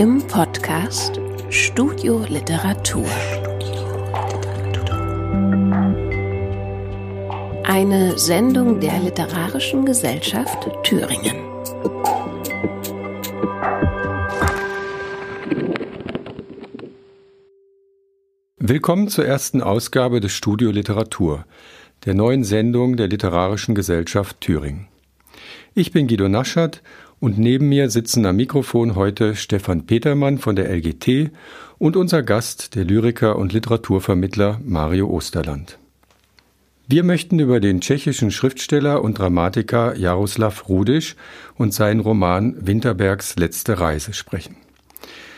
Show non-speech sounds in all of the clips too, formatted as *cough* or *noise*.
im Podcast Studio Literatur. Eine Sendung der Literarischen Gesellschaft Thüringen. Willkommen zur ersten Ausgabe des Studio Literatur, der neuen Sendung der Literarischen Gesellschaft Thüringen. Ich bin Guido Naschert und neben mir sitzen am Mikrofon heute Stefan Petermann von der LGT und unser Gast, der Lyriker und Literaturvermittler Mario Osterland. Wir möchten über den tschechischen Schriftsteller und Dramatiker Jaroslav Rudisch und seinen Roman Winterbergs letzte Reise sprechen.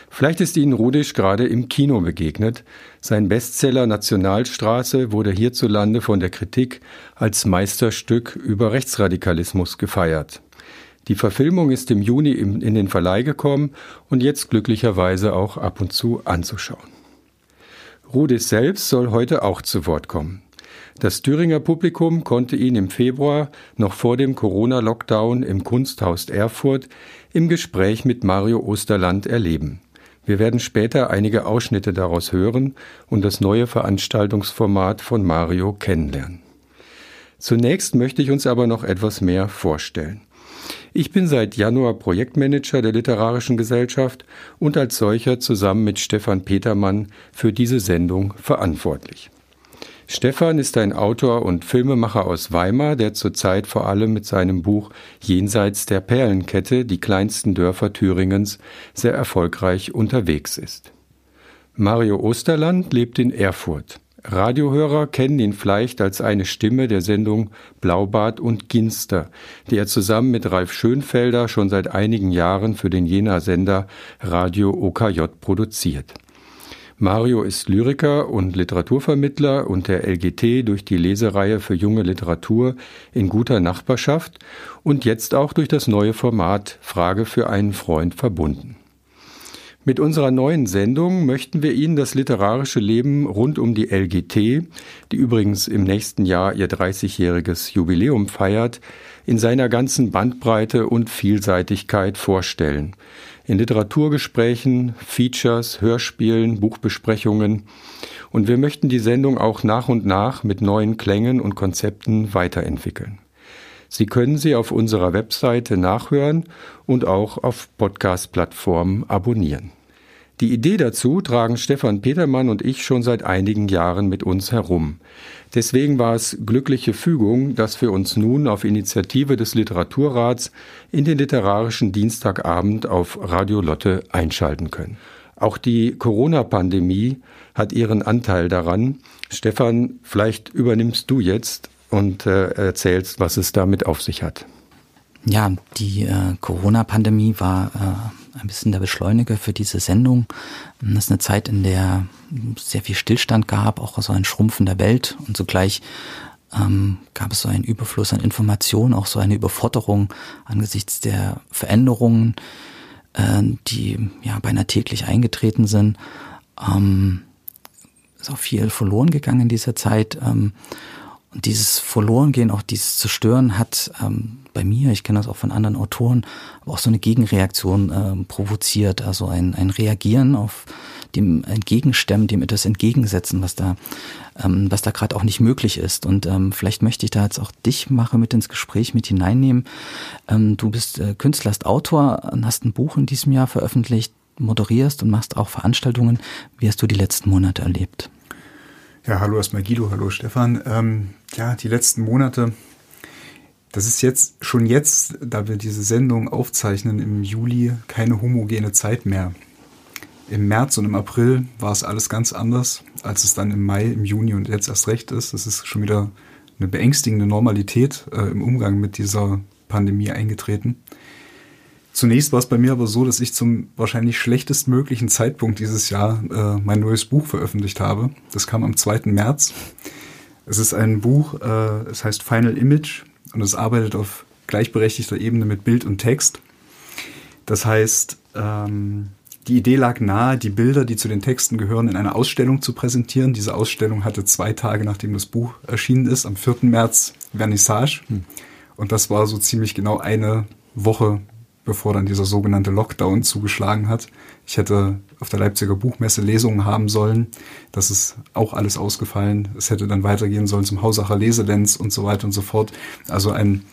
Vielleicht ist Ihnen Rudisch gerade im Kino begegnet. Sein Bestseller Nationalstraße wurde hierzulande von der Kritik als Meisterstück über Rechtsradikalismus gefeiert. Die Verfilmung ist im Juni in den Verleih gekommen und jetzt glücklicherweise auch ab und zu anzuschauen. Rudis selbst soll heute auch zu Wort kommen. Das Thüringer Publikum konnte ihn im Februar, noch vor dem Corona-Lockdown im Kunsthaus Erfurt, im Gespräch mit Mario Osterland erleben. Wir werden später einige Ausschnitte daraus hören und das neue Veranstaltungsformat von Mario kennenlernen. Zunächst möchte ich uns aber noch etwas mehr vorstellen. Ich bin seit Januar Projektmanager der Literarischen Gesellschaft und als solcher zusammen mit Stefan Petermann für diese Sendung verantwortlich. Stefan ist ein Autor und Filmemacher aus Weimar, der zurzeit vor allem mit seinem Buch Jenseits der Perlenkette, die kleinsten Dörfer Thüringens, sehr erfolgreich unterwegs ist. Mario Osterland lebt in Erfurt. Radiohörer kennen ihn vielleicht als eine Stimme der Sendung Blaubart und Ginster, die er zusammen mit Ralf Schönfelder schon seit einigen Jahren für den Jena-Sender Radio OKJ produziert. Mario ist Lyriker und Literaturvermittler und der LGT durch die Lesereihe für junge Literatur in guter Nachbarschaft und jetzt auch durch das neue Format Frage für einen Freund verbunden. Mit unserer neuen Sendung möchten wir Ihnen das literarische Leben rund um die LGT, die übrigens im nächsten Jahr ihr 30-jähriges Jubiläum feiert, in seiner ganzen Bandbreite und Vielseitigkeit vorstellen. In Literaturgesprächen, Features, Hörspielen, Buchbesprechungen. Und wir möchten die Sendung auch nach und nach mit neuen Klängen und Konzepten weiterentwickeln. Sie können sie auf unserer Webseite nachhören und auch auf Podcast-Plattformen abonnieren. Die Idee dazu tragen Stefan Petermann und ich schon seit einigen Jahren mit uns herum. Deswegen war es glückliche Fügung, dass wir uns nun auf Initiative des Literaturrats in den literarischen Dienstagabend auf Radio Lotte einschalten können. Auch die Corona-Pandemie hat ihren Anteil daran. Stefan, vielleicht übernimmst du jetzt und äh, erzählst, was es damit auf sich hat. Ja, die äh, Corona-Pandemie war äh, ein bisschen der Beschleuniger für diese Sendung. Das ist eine Zeit, in der sehr viel Stillstand gab, auch so ein Schrumpfen der Welt und zugleich ähm, gab es so einen Überfluss an Informationen, auch so eine Überforderung angesichts der Veränderungen, äh, die ja beinahe täglich eingetreten sind. Ähm, ist auch viel verloren gegangen in dieser Zeit. Ähm, und dieses Verlorengehen, auch dieses Zerstören hat ähm, bei mir, ich kenne das auch von anderen Autoren, aber auch so eine Gegenreaktion ähm, provoziert, also ein, ein Reagieren auf dem Entgegenstemmen, dem etwas entgegensetzen, was da, ähm, was da gerade auch nicht möglich ist. Und ähm, vielleicht möchte ich da jetzt auch dich mache mit ins Gespräch mit hineinnehmen. Ähm, du bist äh, Künstler, hast Autor, hast ein Buch in diesem Jahr veröffentlicht, moderierst und machst auch Veranstaltungen. Wie hast du die letzten Monate erlebt? Ja, hallo erstmal Guido, hallo Stefan. Ähm, ja, die letzten Monate, das ist jetzt schon jetzt, da wir diese Sendung aufzeichnen im Juli, keine homogene Zeit mehr. Im März und im April war es alles ganz anders, als es dann im Mai, im Juni und jetzt erst recht ist. Das ist schon wieder eine beängstigende Normalität äh, im Umgang mit dieser Pandemie eingetreten. Zunächst war es bei mir aber so, dass ich zum wahrscheinlich schlechtestmöglichen Zeitpunkt dieses Jahr äh, mein neues Buch veröffentlicht habe. Das kam am 2. März. Es ist ein Buch, äh, es heißt Final Image und es arbeitet auf gleichberechtigter Ebene mit Bild und Text. Das heißt, ähm, die Idee lag nahe, die Bilder, die zu den Texten gehören, in einer Ausstellung zu präsentieren. Diese Ausstellung hatte zwei Tage, nachdem das Buch erschienen ist, am 4. März Vernissage. Hm. Und das war so ziemlich genau eine Woche bevor dann dieser sogenannte Lockdown zugeschlagen hat. Ich hätte auf der Leipziger Buchmesse Lesungen haben sollen. Das ist auch alles ausgefallen. Es hätte dann weitergehen sollen zum Hausacher Leselenz und so weiter und so fort. Also ein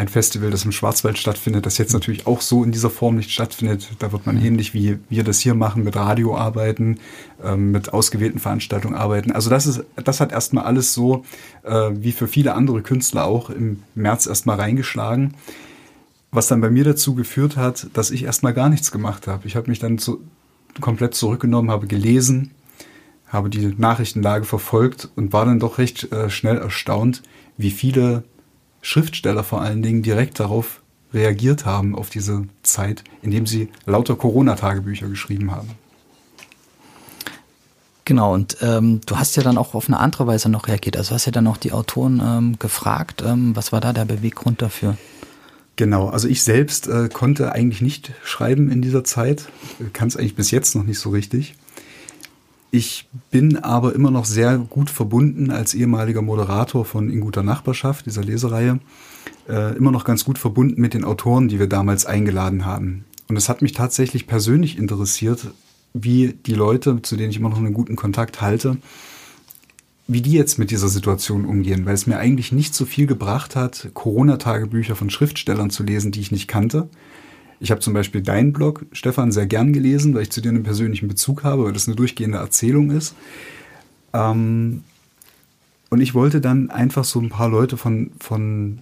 ein Festival, das im Schwarzwald stattfindet, das jetzt natürlich auch so in dieser Form nicht stattfindet. Da wird man mhm. ähnlich wie wir das hier machen, mit Radio arbeiten, ähm, mit ausgewählten Veranstaltungen arbeiten. Also das ist, das hat erstmal alles so, äh, wie für viele andere Künstler auch im März erstmal reingeschlagen. Was dann bei mir dazu geführt hat, dass ich erstmal gar nichts gemacht habe. Ich habe mich dann zu, komplett zurückgenommen, habe gelesen, habe die Nachrichtenlage verfolgt und war dann doch recht äh, schnell erstaunt, wie viele Schriftsteller vor allen Dingen direkt darauf reagiert haben, auf diese Zeit, indem sie lauter Corona-Tagebücher geschrieben haben. Genau, und ähm, du hast ja dann auch auf eine andere Weise noch reagiert. Also hast ja dann auch die Autoren ähm, gefragt, ähm, was war da der Beweggrund dafür? Genau, also ich selbst äh, konnte eigentlich nicht schreiben in dieser Zeit, kann es eigentlich bis jetzt noch nicht so richtig. Ich bin aber immer noch sehr gut verbunden als ehemaliger Moderator von In guter Nachbarschaft, dieser Lesereihe, äh, immer noch ganz gut verbunden mit den Autoren, die wir damals eingeladen haben. Und es hat mich tatsächlich persönlich interessiert, wie die Leute, zu denen ich immer noch einen guten Kontakt halte, wie die jetzt mit dieser Situation umgehen, weil es mir eigentlich nicht so viel gebracht hat, Corona-Tagebücher von Schriftstellern zu lesen, die ich nicht kannte, ich habe zum Beispiel deinen Blog, Stefan, sehr gern gelesen, weil ich zu dir einen persönlichen Bezug habe, weil das eine durchgehende Erzählung ist. Ähm, und ich wollte dann einfach so ein paar Leute von, von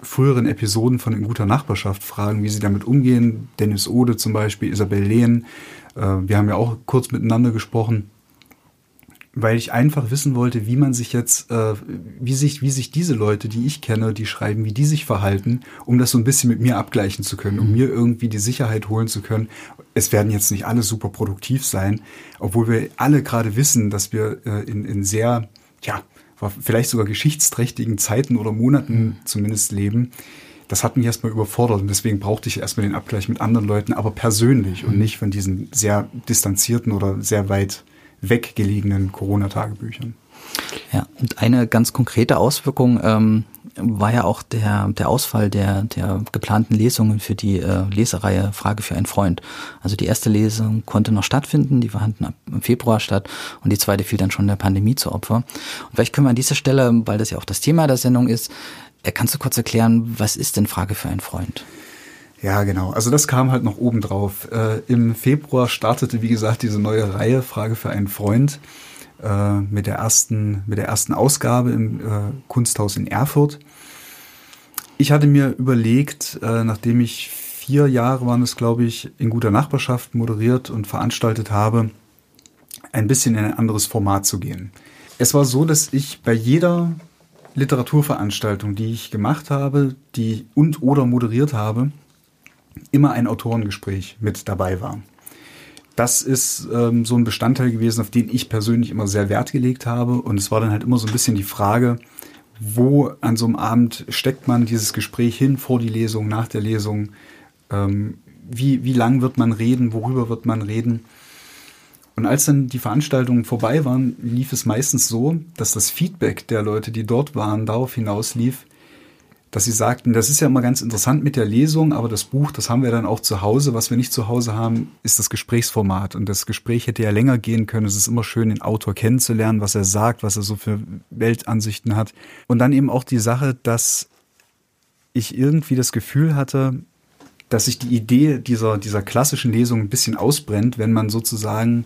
früheren Episoden von In guter Nachbarschaft fragen, wie sie damit umgehen. Dennis Ode zum Beispiel, Isabel Lehn. Äh, wir haben ja auch kurz miteinander gesprochen weil ich einfach wissen wollte, wie man sich jetzt, äh, wie sich, wie sich diese Leute, die ich kenne, die schreiben, wie die sich verhalten, um das so ein bisschen mit mir abgleichen zu können, um mhm. mir irgendwie die Sicherheit holen zu können. Es werden jetzt nicht alle super produktiv sein, obwohl wir alle gerade wissen, dass wir äh, in, in sehr, ja, vielleicht sogar geschichtsträchtigen Zeiten oder Monaten mhm. zumindest leben. Das hat mich erstmal überfordert und deswegen brauchte ich erstmal den Abgleich mit anderen Leuten, aber persönlich mhm. und nicht von diesen sehr distanzierten oder sehr weit weggelegenen Corona-Tagebüchern. Ja, und eine ganz konkrete Auswirkung ähm, war ja auch der, der Ausfall der, der geplanten Lesungen für die äh, Lesereihe Frage für einen Freund. Also die erste Lesung konnte noch stattfinden, die fanden ab im Februar statt und die zweite fiel dann schon der Pandemie zu Opfer. Und vielleicht können wir an dieser Stelle, weil das ja auch das Thema der Sendung ist, äh, kannst du kurz erklären, was ist denn Frage für einen Freund? Ja, genau. Also das kam halt noch oben drauf. Äh, Im Februar startete, wie gesagt, diese neue Reihe Frage für einen Freund äh, mit der ersten, mit der ersten Ausgabe im äh, Kunsthaus in Erfurt. Ich hatte mir überlegt, äh, nachdem ich vier Jahre waren es, glaube ich, in guter Nachbarschaft moderiert und veranstaltet habe, ein bisschen in ein anderes Format zu gehen. Es war so, dass ich bei jeder Literaturveranstaltung, die ich gemacht habe, die und oder moderiert habe, immer ein Autorengespräch mit dabei war. Das ist ähm, so ein Bestandteil gewesen, auf den ich persönlich immer sehr Wert gelegt habe. Und es war dann halt immer so ein bisschen die Frage, wo an so einem Abend steckt man dieses Gespräch hin, vor die Lesung, nach der Lesung? Ähm, wie, wie lang wird man reden? Worüber wird man reden? Und als dann die Veranstaltungen vorbei waren, lief es meistens so, dass das Feedback der Leute, die dort waren, darauf hinaus lief, dass sie sagten, das ist ja immer ganz interessant mit der Lesung, aber das Buch, das haben wir dann auch zu Hause. Was wir nicht zu Hause haben, ist das Gesprächsformat. Und das Gespräch hätte ja länger gehen können. Es ist immer schön, den Autor kennenzulernen, was er sagt, was er so für Weltansichten hat. Und dann eben auch die Sache, dass ich irgendwie das Gefühl hatte, dass sich die Idee dieser, dieser klassischen Lesung ein bisschen ausbrennt, wenn man sozusagen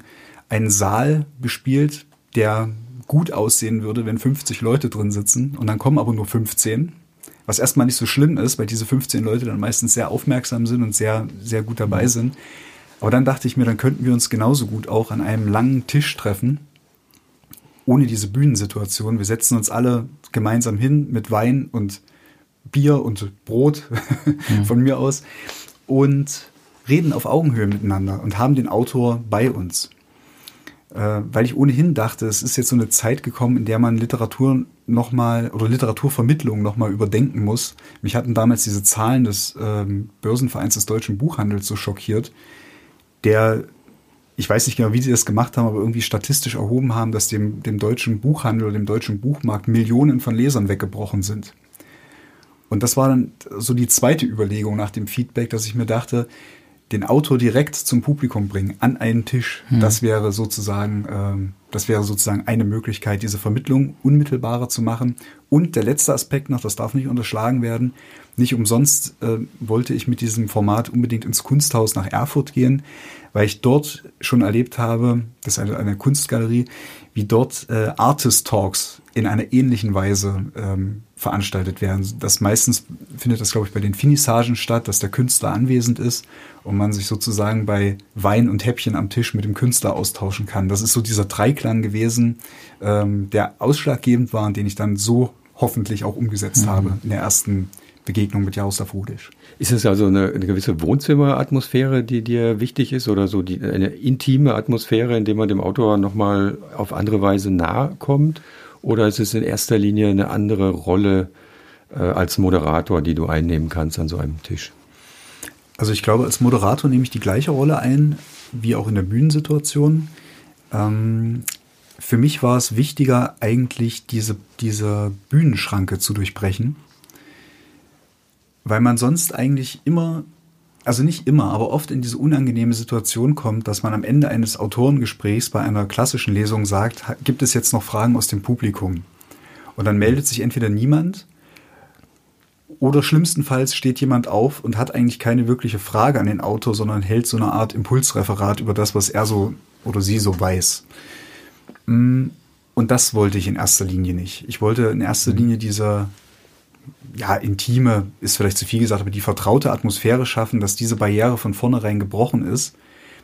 einen Saal bespielt, der gut aussehen würde, wenn 50 Leute drin sitzen und dann kommen aber nur 15 was erstmal nicht so schlimm ist, weil diese 15 Leute dann meistens sehr aufmerksam sind und sehr, sehr gut dabei mhm. sind. Aber dann dachte ich mir, dann könnten wir uns genauso gut auch an einem langen Tisch treffen, ohne diese Bühnensituation. Wir setzen uns alle gemeinsam hin mit Wein und Bier und Brot *laughs* mhm. von mir aus und reden auf Augenhöhe miteinander und haben den Autor bei uns weil ich ohnehin dachte, es ist jetzt so eine Zeit gekommen, in der man Literatur nochmal oder Literaturvermittlung nochmal überdenken muss. Mich hatten damals diese Zahlen des ähm, Börsenvereins des deutschen Buchhandels so schockiert, der ich weiß nicht genau, wie sie das gemacht haben, aber irgendwie statistisch erhoben haben, dass dem, dem deutschen Buchhandel oder dem deutschen Buchmarkt Millionen von Lesern weggebrochen sind. Und das war dann so die zweite Überlegung nach dem Feedback, dass ich mir dachte, den Autor direkt zum Publikum bringen, an einen Tisch, hm. das wäre sozusagen, ähm, das wäre sozusagen eine Möglichkeit, diese Vermittlung unmittelbarer zu machen. Und der letzte Aspekt noch, das darf nicht unterschlagen werden, nicht umsonst äh, wollte ich mit diesem Format unbedingt ins Kunsthaus nach Erfurt gehen, weil ich dort schon erlebt habe, das ist eine, eine Kunstgalerie, wie dort äh, Artist Talks in einer ähnlichen Weise ähm, veranstaltet werden. Das meistens findet das, glaube ich, bei den Finissagen statt, dass der Künstler anwesend ist und man sich sozusagen bei Wein und Häppchen am Tisch mit dem Künstler austauschen kann. Das ist so dieser Dreiklang gewesen, ähm, der ausschlaggebend war und den ich dann so hoffentlich auch umgesetzt mhm. habe in der ersten Begegnung mit Jaroslav Rudisch. Ist es also eine, eine, gewisse Wohnzimmeratmosphäre, die dir wichtig ist oder so die, eine intime Atmosphäre, in der man dem Autor nochmal auf andere Weise nahe kommt? Oder ist es in erster Linie eine andere Rolle äh, als Moderator, die du einnehmen kannst an so einem Tisch? Also ich glaube, als Moderator nehme ich die gleiche Rolle ein wie auch in der Bühnensituation. Ähm, für mich war es wichtiger, eigentlich diese, diese Bühnenschranke zu durchbrechen weil man sonst eigentlich immer, also nicht immer, aber oft in diese unangenehme Situation kommt, dass man am Ende eines Autorengesprächs bei einer klassischen Lesung sagt, gibt es jetzt noch Fragen aus dem Publikum? Und dann meldet sich entweder niemand oder schlimmstenfalls steht jemand auf und hat eigentlich keine wirkliche Frage an den Autor, sondern hält so eine Art Impulsreferat über das, was er so oder sie so weiß. Mm, und das wollte ich in erster Linie nicht. Ich wollte in erster mhm. Linie dieser ja, intime ist vielleicht zu viel gesagt, aber die vertraute Atmosphäre schaffen, dass diese Barriere von vornherein gebrochen ist,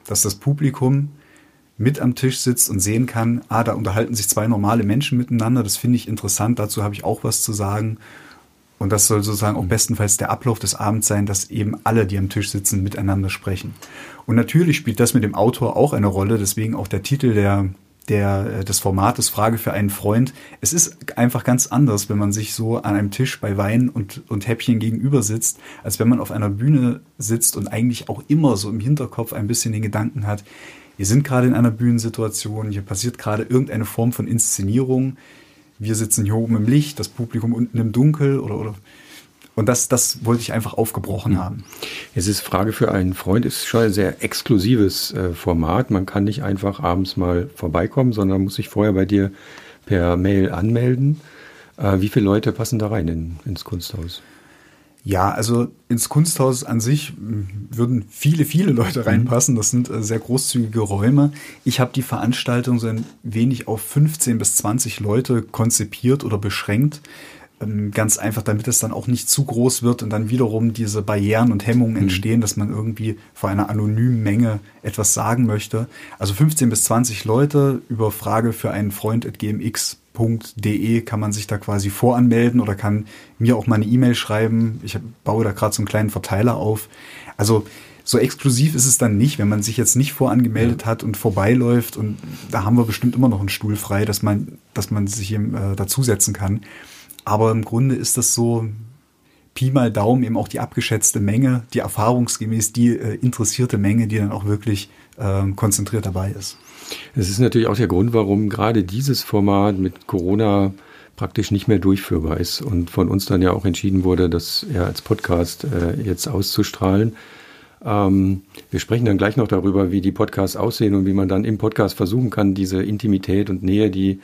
dass das Publikum mit am Tisch sitzt und sehen kann, ah, da unterhalten sich zwei normale Menschen miteinander, das finde ich interessant, dazu habe ich auch was zu sagen. Und das soll sozusagen auch bestenfalls der Ablauf des Abends sein, dass eben alle, die am Tisch sitzen, miteinander sprechen. Und natürlich spielt das mit dem Autor auch eine Rolle, deswegen auch der Titel der, der, äh, des Formates Frage für einen Freund. Es ist einfach ganz anders, wenn man sich so an einem Tisch bei Wein und, und Häppchen gegenüber sitzt, als wenn man auf einer Bühne sitzt und eigentlich auch immer so im Hinterkopf ein bisschen den Gedanken hat, wir sind gerade in einer Bühnensituation, hier passiert gerade irgendeine Form von Inszenierung, wir sitzen hier oben im Licht, das Publikum unten im Dunkel oder, oder und das, das wollte ich einfach aufgebrochen mhm. haben. Es ist Frage für einen Freund, ist schon ein sehr exklusives äh, Format. Man kann nicht einfach abends mal vorbeikommen, sondern muss sich vorher bei dir per Mail anmelden. Äh, wie viele Leute passen da rein in, ins Kunsthaus? Ja, also ins Kunsthaus an sich würden viele, viele Leute mhm. reinpassen. Das sind äh, sehr großzügige Räume. Ich habe die Veranstaltung so ein wenig auf 15 bis 20 Leute konzipiert oder beschränkt. Ähm, ganz einfach, damit es dann auch nicht zu groß wird und dann wiederum diese Barrieren und Hemmungen mhm. entstehen, mhm. dass man irgendwie vor einer anonymen Menge etwas sagen möchte. Also 15 bis 20 Leute über Frage für einen Freund at gmx.de kann man sich da quasi voranmelden oder kann mir auch mal eine E-Mail schreiben. Ich baue da gerade so einen kleinen Verteiler auf. Also so exklusiv ist es dann nicht, wenn man sich jetzt nicht vorangemeldet hat und vorbeiläuft und da haben wir bestimmt immer noch einen Stuhl frei, dass man, dass man sich eben äh, dazusetzen kann. Aber im Grunde ist das so Pi mal Daumen eben auch die abgeschätzte Menge, die erfahrungsgemäß die äh, interessierte Menge, die dann auch wirklich äh, konzentriert dabei ist. Es ist natürlich auch der Grund, warum gerade dieses Format mit Corona praktisch nicht mehr durchführbar ist und von uns dann ja auch entschieden wurde, das ja als Podcast äh, jetzt auszustrahlen. Ähm, wir sprechen dann gleich noch darüber, wie die Podcasts aussehen und wie man dann im Podcast versuchen kann, diese Intimität und Nähe, die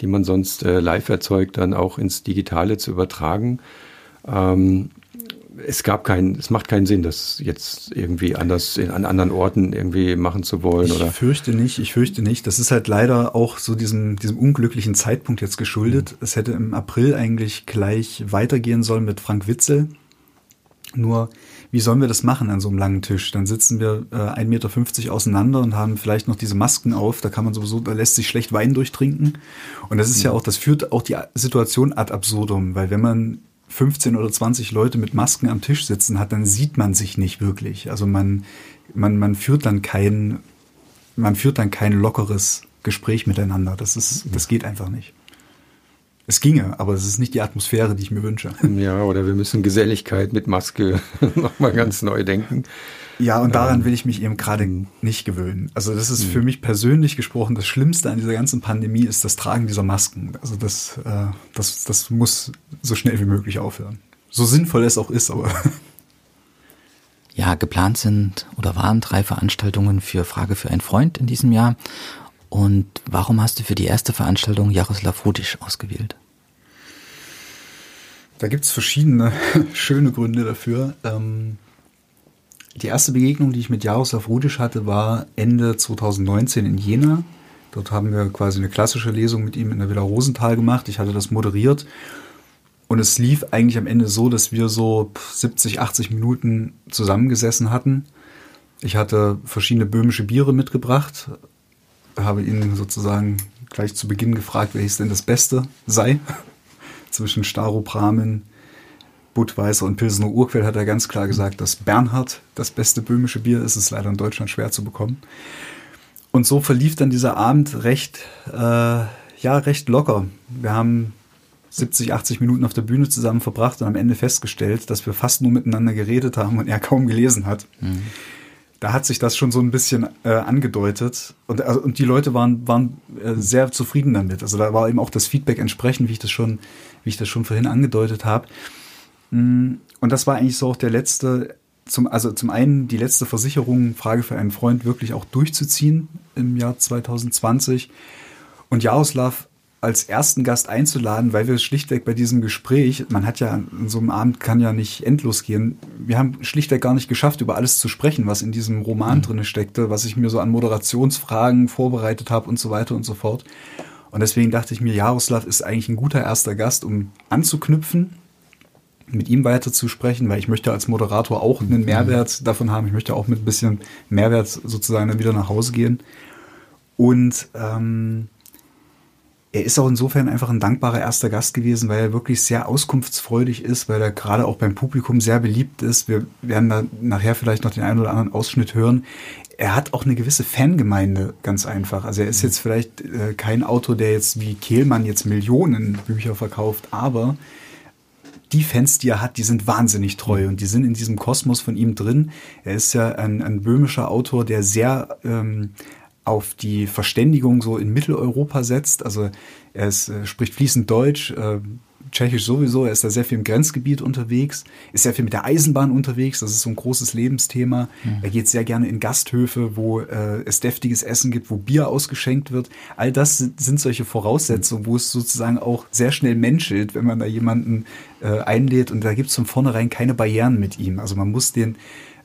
die man sonst äh, live erzeugt, dann auch ins Digitale zu übertragen. Ähm, es gab keinen, es macht keinen Sinn, das jetzt irgendwie anders in, an anderen Orten irgendwie machen zu wollen. Ich oder? fürchte nicht, ich fürchte nicht. Das ist halt leider auch so diesem, diesem unglücklichen Zeitpunkt jetzt geschuldet. Mhm. Es hätte im April eigentlich gleich weitergehen sollen mit Frank Witzel. Nur wie sollen wir das machen an so einem langen Tisch? Dann sitzen wir äh, 1,50 Meter auseinander und haben vielleicht noch diese Masken auf. Da kann man sowieso, da lässt sich schlecht Wein durchtrinken. Und das ist mhm. ja auch, das führt auch die Situation ad absurdum, weil wenn man 15 oder 20 Leute mit Masken am Tisch sitzen hat, dann sieht man sich nicht wirklich. Also man, man, man führt dann kein, man führt dann kein lockeres Gespräch miteinander. Das ist, das geht einfach nicht. Es ginge, aber es ist nicht die Atmosphäre, die ich mir wünsche. *laughs* Ja, oder wir müssen Geselligkeit mit Maske *laughs* nochmal ganz neu denken. Ja, und daran ähm, will ich mich eben gerade nicht gewöhnen. Also das ist für hm. mich persönlich gesprochen das Schlimmste an dieser ganzen Pandemie ist das Tragen dieser Masken. Also das, äh, das, das muss so schnell wie möglich aufhören. So sinnvoll es auch ist, aber. *laughs* Ja, geplant sind oder waren drei Veranstaltungen für Frage für einen Freund in diesem Jahr. Und warum hast du für die erste Veranstaltung Jaroslav Rudisch ausgewählt? Da gibt es verschiedene *laughs* schöne Gründe dafür. Ähm, die erste Begegnung, die ich mit Jaroslav Rudisch hatte, war Ende 2019 in Jena. Dort haben wir quasi eine klassische Lesung mit ihm in der Villa Rosenthal gemacht. Ich hatte das moderiert. Und es lief eigentlich am Ende so, dass wir so 70, 80 Minuten zusammengesessen hatten. Ich hatte verschiedene böhmische Biere mitgebracht, habe ihn sozusagen gleich zu Beginn gefragt, welches denn das Beste sei. *laughs* Zwischen Staropramen, Budweiser und Pilsener Urquell hat er ganz klar gesagt, dass Bernhard das beste böhmische Bier ist. Es ist leider in Deutschland schwer zu bekommen. Und so verlief dann dieser Abend recht, äh, ja, recht locker. Wir haben 70, 80 Minuten auf der Bühne zusammen verbracht und am Ende festgestellt, dass wir fast nur miteinander geredet haben und er kaum gelesen hat. Mhm. Da hat sich das schon so ein bisschen äh, angedeutet und, also, und die Leute waren, waren äh, sehr zufrieden damit. Also da war eben auch das Feedback entsprechend, wie ich das schon, wie ich das schon vorhin angedeutet habe. Mm, und das war eigentlich so auch der letzte zum, also zum einen die letzte Versicherung, Frage für einen Freund, wirklich auch durchzuziehen im Jahr 2020. Und Jaroslav als ersten Gast einzuladen, weil wir schlichtweg bei diesem Gespräch, man hat ja, in so einem Abend kann ja nicht endlos gehen, wir haben schlichtweg gar nicht geschafft, über alles zu sprechen, was in diesem Roman mhm. drinne steckte, was ich mir so an Moderationsfragen vorbereitet habe und so weiter und so fort. Und deswegen dachte ich mir, Jaroslav ist eigentlich ein guter erster Gast, um anzuknüpfen mit ihm weiter zu sprechen, weil ich möchte als Moderator auch einen mhm. Mehrwert davon haben. Ich möchte auch mit ein bisschen Mehrwert sozusagen dann wieder nach Hause gehen. Und ähm, er ist auch insofern einfach ein dankbarer erster Gast gewesen, weil er wirklich sehr auskunftsfreudig ist, weil er gerade auch beim Publikum sehr beliebt ist. Wir werden da nachher vielleicht noch den einen oder anderen Ausschnitt hören. Er hat auch eine gewisse Fangemeinde, ganz einfach. Also er ist mhm. jetzt vielleicht äh, kein Autor, der jetzt wie Kehlmann jetzt Millionen Bücher verkauft, aber die Fans, die er hat, die sind wahnsinnig treu und die sind in diesem Kosmos von ihm drin. Er ist ja ein, ein böhmischer Autor, der sehr ähm, auf die Verständigung so in Mitteleuropa setzt. Also er ist, äh, spricht fließend Deutsch, äh, Tschechisch sowieso, er ist da sehr viel im Grenzgebiet unterwegs, ist sehr viel mit der Eisenbahn unterwegs, das ist so ein großes Lebensthema. Mhm. Er geht sehr gerne in Gasthöfe, wo äh, es deftiges Essen gibt, wo Bier ausgeschenkt wird. All das sind solche Voraussetzungen, wo es sozusagen auch sehr schnell menschelt, wenn man da jemanden äh, einlädt und da gibt es von vornherein keine Barrieren mit ihm. Also man muss den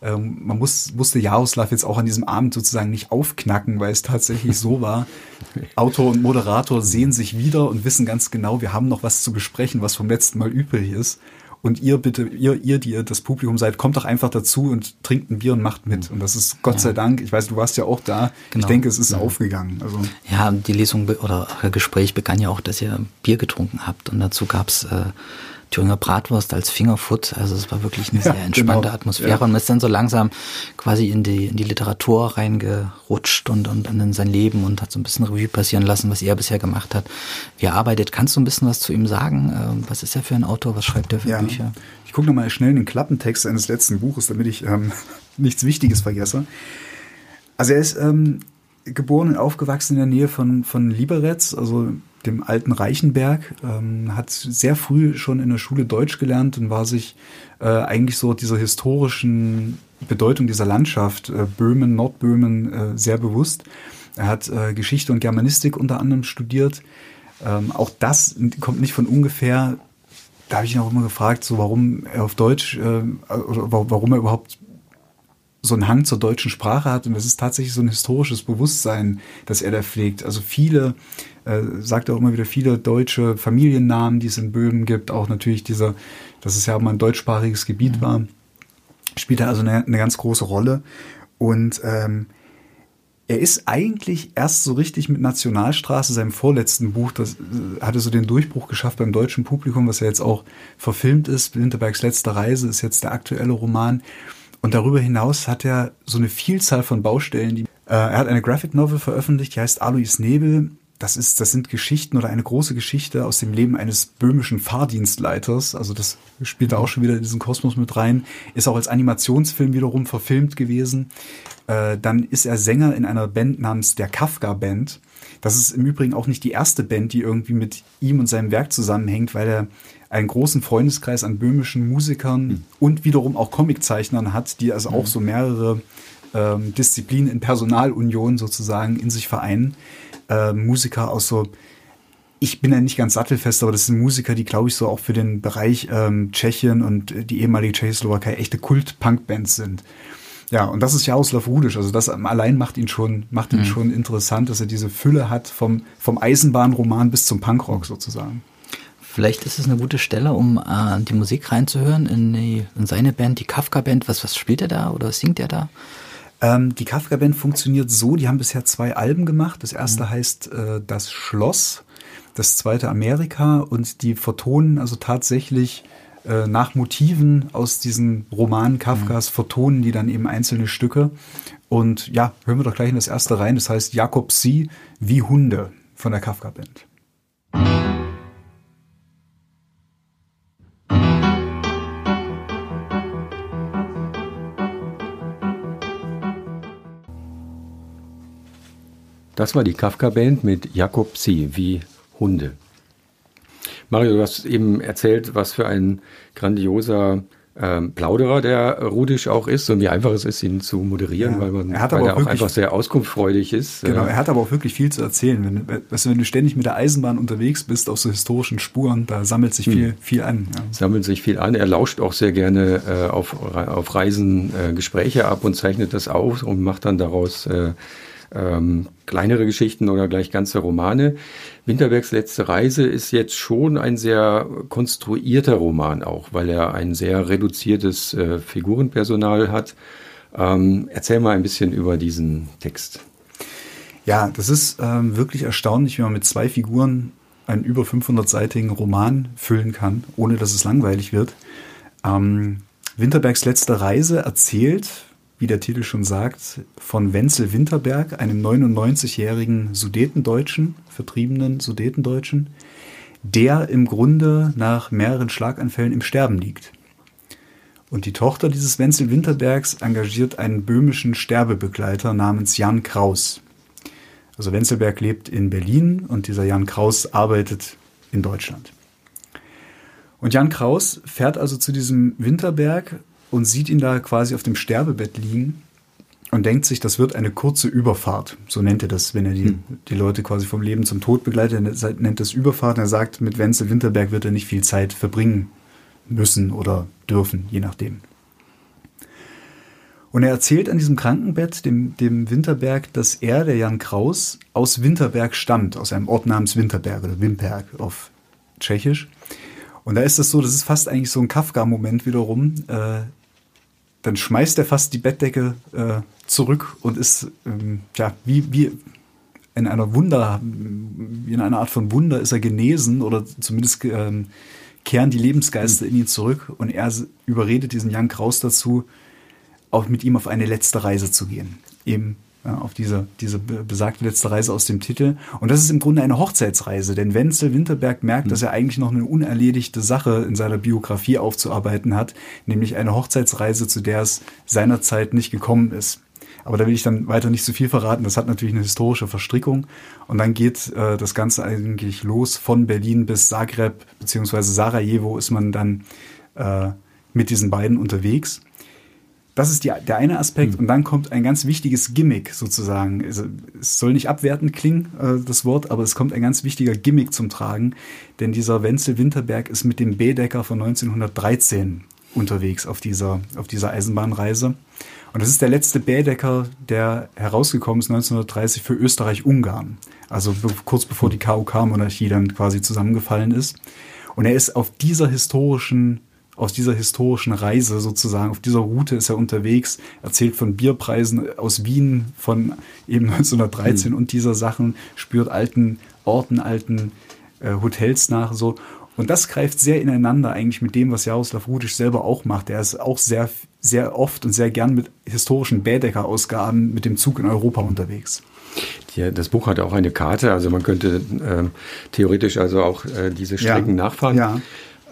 ähm, man muss, musste Jaroslav jetzt auch an diesem Abend sozusagen nicht aufknacken, weil es tatsächlich so war. *laughs* Autor und Moderator sehen sich wieder und wissen ganz genau, wir haben noch was zu besprechen, was vom letzten Mal übrig ist. Und ihr bitte, ihr, ihr, die ihr das Publikum seid, kommt doch einfach dazu und trinkt ein Bier und macht mit. Und das ist Gott ja. sei Dank, ich weiß, du warst ja auch da. Genau. Ich denke, es ist ja. aufgegangen. Also. Ja, die Lesung oder Gespräch begann ja auch, dass ihr Bier getrunken habt. Und dazu gab's äh, Thüringer Bratwurst als Fingerfood. Also es war wirklich eine sehr ja, entspannte genau. Atmosphäre. Ja. Und man ist dann so langsam quasi in die, in die Literatur reingerutscht und, und, und in sein Leben und hat so ein bisschen Revue passieren lassen, was er bisher gemacht hat. Wie er arbeitet. Kannst du ein bisschen was zu ihm sagen? Ähm, was ist er für ein Autor? Was schreibt er für ja. Bücher? Ich gucke nochmal schnell in den Klappentext seines letzten Buches, damit ich ähm, *laughs* nichts Wichtiges vergesse. Also er ist ähm, geboren und aufgewachsen in der Nähe von, von Liberec, also dem alten Reichenberg, ähm, hat sehr früh schon in der Schule Deutsch gelernt und war sich äh, eigentlich so dieser historischen Bedeutung dieser Landschaft, äh, Böhmen, Nordböhmen, äh, sehr bewusst. Er hat äh, Geschichte und Germanistik unter anderem studiert. Ähm, auch das kommt nicht von ungefähr. Da habe ich ihn auch immer gefragt, so warum er auf Deutsch äh, oder warum er überhaupt so einen Hang zur deutschen Sprache hat und es ist tatsächlich so ein historisches Bewusstsein, das er da pflegt. Also viele, äh, sagt er auch immer wieder, viele deutsche Familiennamen, die es in Böhmen gibt, auch natürlich dieser, dass es ja auch mal ein deutschsprachiges Gebiet mhm. war, spielt er also eine, eine, ganz große Rolle. Und ähm, er ist eigentlich erst so richtig mit Nationalstraße, seinem vorletzten Buch, das äh, hatte so den Durchbruch geschafft beim deutschen Publikum, was ja jetzt auch verfilmt ist. Winterbergs letzte Reise ist jetzt der aktuelle Roman. Und darüber hinaus hat er so eine Vielzahl von Baustellen. Die, äh, er hat eine Graphic Novel veröffentlicht, die heißt Alois Nebel. Das, ist, das sind Geschichten oder eine große Geschichte aus dem Leben eines böhmischen Fahrdienstleiters. Also das spielt da auch schon wieder in diesen Kosmos mit rein. Ist auch als Animationsfilm wiederum verfilmt gewesen. Äh, dann ist er Sänger in einer Band namens der Kafka Band. Das ist im Übrigen auch nicht die erste Band, die irgendwie mit ihm und seinem Werk zusammenhängt, weil er einen großen Freundeskreis an böhmischen Musikern mhm. und wiederum auch Comiczeichnern hat, die also auch so mehrere ähm, Disziplinen in Personalunion sozusagen in sich vereinen. Äh, Musiker aus so, ich bin ja nicht ganz sattelfest, aber das sind Musiker, die glaube ich so auch für den Bereich ähm, Tschechien und die ehemalige Tschechoslowakei echte Kult-Punk-Bands sind. Ja, und das ist Jaroslav Rudisch. Also das allein macht ihn schon, macht ihn mhm. schon interessant, dass er diese Fülle hat vom, vom Eisenbahnroman bis zum Punkrock sozusagen. Vielleicht ist es eine gute Stelle, um äh, die Musik reinzuhören in, die, in seine Band, die Kafka-Band. Was, was spielt er da oder singt er da? Ähm, die Kafka-Band funktioniert so, die haben bisher zwei Alben gemacht. Das erste mhm. heißt äh, Das Schloss, das zweite Amerika und die vertonen also tatsächlich äh, nach Motiven aus diesen Romanen Kafkas mhm. vertonen die dann eben einzelne Stücke. Und ja, hören wir doch gleich in das erste rein. Das heißt Jakob Sie wie Hunde von der Kafka-Band. Das war die Kafka-Band mit Jakob Sie wie Hunde. Mario, du hast eben erzählt, was für ein grandioser ähm, Plauderer der Rudisch auch ist und wie einfach es ist, ihn zu moderieren, ja. weil man er weil er auch, auch einfach sehr auskunftsfreudig ist. Genau, er hat aber auch wirklich viel zu erzählen. Wenn, weißt du, wenn du ständig mit der Eisenbahn unterwegs bist, auf so historischen Spuren, da sammelt sich viel, hm. viel an. Ja. Sammelt sich viel an. Er lauscht auch sehr gerne äh, auf, auf Reisen äh, Gespräche ab und zeichnet das auf und macht dann daraus äh, ähm, kleinere Geschichten oder gleich ganze Romane. Winterbergs letzte Reise ist jetzt schon ein sehr konstruierter Roman auch, weil er ein sehr reduziertes äh, Figurenpersonal hat. Ähm, erzähl mal ein bisschen über diesen Text. Ja, das ist ähm, wirklich erstaunlich, wie man mit zwei Figuren einen über 500-seitigen Roman füllen kann, ohne dass es langweilig wird. Ähm, Winterbergs letzte Reise erzählt wie der Titel schon sagt, von Wenzel Winterberg, einem 99-jährigen Sudetendeutschen, vertriebenen Sudetendeutschen, der im Grunde nach mehreren Schlaganfällen im Sterben liegt. Und die Tochter dieses Wenzel Winterbergs engagiert einen böhmischen Sterbebegleiter namens Jan Kraus. Also Wenzelberg lebt in Berlin und dieser Jan Kraus arbeitet in Deutschland. Und Jan Kraus fährt also zu diesem Winterberg und sieht ihn da quasi auf dem Sterbebett liegen und denkt sich, das wird eine kurze Überfahrt. So nennt er das, wenn er die, hm. die Leute quasi vom Leben zum Tod begleitet. Er nennt das Überfahrt. Und er sagt, mit Wenzel Winterberg wird er nicht viel Zeit verbringen müssen oder dürfen, je nachdem. Und er erzählt an diesem Krankenbett dem, dem Winterberg, dass er, der Jan Kraus, aus Winterberg stammt, aus einem Ort namens Winterberg oder Wimperk auf Tschechisch. Und da ist das so, das ist fast eigentlich so ein Kafka-Moment wiederum. Äh, dann schmeißt er fast die Bettdecke äh, zurück und ist ähm, ja wie, wie in einer Wunder, in einer Art von Wunder ist er genesen oder zumindest ähm, kehren die Lebensgeister in ihn zurück und er überredet diesen Jan Kraus dazu, auch mit ihm auf eine letzte Reise zu gehen. Eben auf diese, diese besagte letzte Reise aus dem Titel. Und das ist im Grunde eine Hochzeitsreise, denn Wenzel Winterberg merkt, mhm. dass er eigentlich noch eine unerledigte Sache in seiner Biografie aufzuarbeiten hat, nämlich eine Hochzeitsreise, zu der es seinerzeit nicht gekommen ist. Aber da will ich dann weiter nicht zu viel verraten. Das hat natürlich eine historische Verstrickung. Und dann geht äh, das Ganze eigentlich los von Berlin bis Zagreb beziehungsweise Sarajevo ist man dann äh, mit diesen beiden unterwegs. Das ist die, der eine Aspekt. Mhm. Und dann kommt ein ganz wichtiges Gimmick sozusagen. Also, es soll nicht abwertend klingen, äh, das Wort, aber es kommt ein ganz wichtiger Gimmick zum Tragen. Denn dieser Wenzel Winterberg ist mit dem B-Decker von 1913 unterwegs auf dieser, auf dieser Eisenbahnreise. Und das ist der letzte B-Decker, der herausgekommen ist 1930 für Österreich-Ungarn. Also kurz bevor die KUK-Monarchie dann quasi zusammengefallen ist. Und er ist auf dieser historischen aus dieser historischen Reise sozusagen, auf dieser Route ist er unterwegs, erzählt von Bierpreisen aus Wien von eben *laughs* 1913 mhm. und dieser Sachen, spürt alten Orten, alten äh, Hotels nach so. Und das greift sehr ineinander eigentlich mit dem, was Jaroslav Rudisch selber auch macht. Er ist auch sehr, sehr oft und sehr gern mit historischen Bädecker-Ausgaben mit dem Zug in Europa unterwegs. Ja, das Buch hat auch eine Karte, also man könnte äh, theoretisch also auch äh, diese Strecken ja. nachfahren. Ja.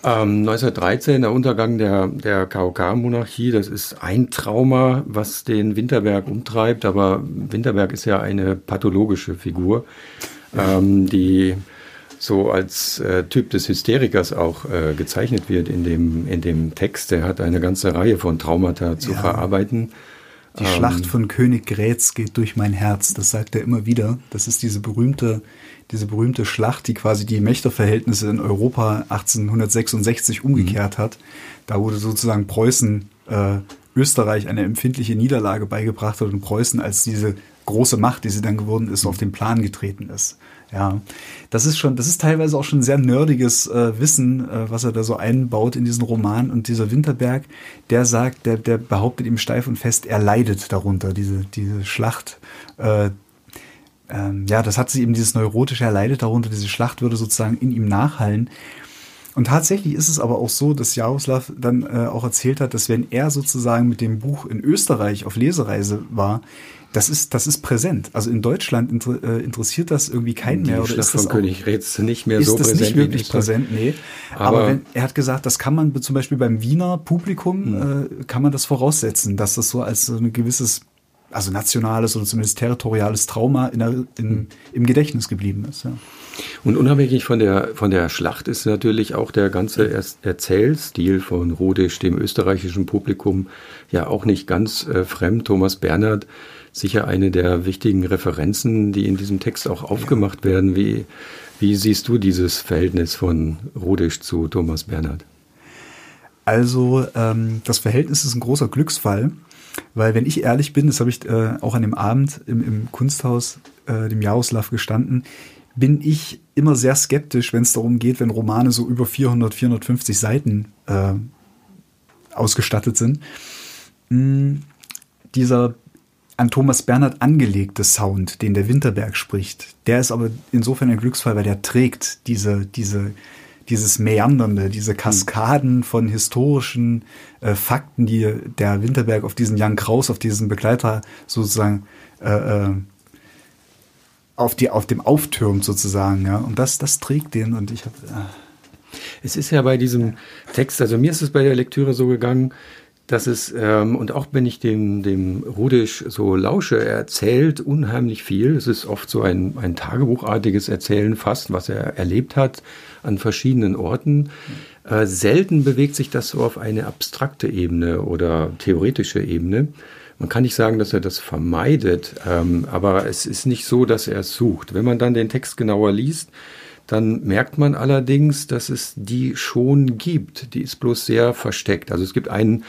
Ähm, 1913, der Untergang der, der KOK-Monarchie, das ist ein Trauma, was den Winterberg umtreibt, aber Winterberg ist ja eine pathologische Figur, ähm, die so als äh, Typ des Hysterikers auch äh, gezeichnet wird in dem, in dem Text. Er hat eine ganze Reihe von Traumata zu ja. verarbeiten. Die ähm, Schlacht von König Grätz geht durch mein Herz. Das sagt er immer wieder. Das ist diese berühmte, diese berühmte Schlacht, die quasi die Mächterverhältnisse in Europa 1866 umgekehrt mhm. hat. Da wurde sozusagen Preußen äh, Österreich eine empfindliche Niederlage beigebracht hat und Preußen als diese große Macht, die sie dann geworden ist, auf den Plan getreten ist. Ja, das ist schon, das ist teilweise auch schon sehr nerdiges äh, Wissen, äh, was er da so einbaut in diesen Roman. Und dieser Winterberg, der sagt, der, der behauptet ihm steif und fest, er leidet darunter, diese, diese Schlacht. Äh, ähm, ja, das hat sie eben dieses neurotische, er leidet darunter, diese Schlacht würde sozusagen in ihm nachhallen. Und tatsächlich ist es aber auch so, dass Jaroslav dann äh, auch erzählt hat, dass wenn er sozusagen mit dem Buch in Österreich auf Lesereise war, das ist, das ist präsent. Also in Deutschland inter, äh, interessiert das irgendwie keinen mehr. Oder Schlacht ist von König Rätz nicht mehr so präsent. Ist das nicht wirklich präsent? Nee. Aber, Aber wenn, er hat gesagt, das kann man zum Beispiel beim Wiener Publikum, hm. äh, kann man das voraussetzen, dass das so als so ein gewisses also nationales oder zumindest territoriales Trauma in der, in, hm. im Gedächtnis geblieben ist. Ja. Und unabhängig von der, von der Schlacht ist natürlich auch der ganze Erzählstil von Rodisch dem österreichischen Publikum ja auch nicht ganz äh, fremd. Thomas Bernhard sicher eine der wichtigen Referenzen, die in diesem Text auch aufgemacht werden. Wie, wie siehst du dieses Verhältnis von Rodisch zu Thomas Bernhard? Also ähm, das Verhältnis ist ein großer Glücksfall, weil wenn ich ehrlich bin, das habe ich äh, auch an dem Abend im, im Kunsthaus, äh, dem Jaroslav gestanden, bin ich immer sehr skeptisch, wenn es darum geht, wenn Romane so über 400, 450 Seiten äh, ausgestattet sind. Hm, dieser an Thomas Bernhard angelegte Sound, den der Winterberg spricht, der ist aber insofern ein Glücksfall, weil der trägt diese, diese, dieses Meandernde, diese hm. Kaskaden von historischen äh, Fakten, die der Winterberg auf diesen Jan Kraus, auf diesen Begleiter sozusagen äh, äh, auf, die, auf dem auftürmt sozusagen, ja. Und das, das trägt den und ich habe. Äh. Es ist ja bei diesem Text, also mir ist es bei der Lektüre so gegangen, dass es, ähm, und auch wenn ich dem, dem Rudisch so lausche, er erzählt unheimlich viel. Es ist oft so ein, ein tagebuchartiges Erzählen fast, was er erlebt hat an verschiedenen Orten. Äh, selten bewegt sich das so auf eine abstrakte Ebene oder theoretische Ebene. Man kann nicht sagen, dass er das vermeidet, ähm, aber es ist nicht so, dass er es sucht. Wenn man dann den Text genauer liest, dann merkt man allerdings, dass es die schon gibt. Die ist bloß sehr versteckt. Also es gibt einen,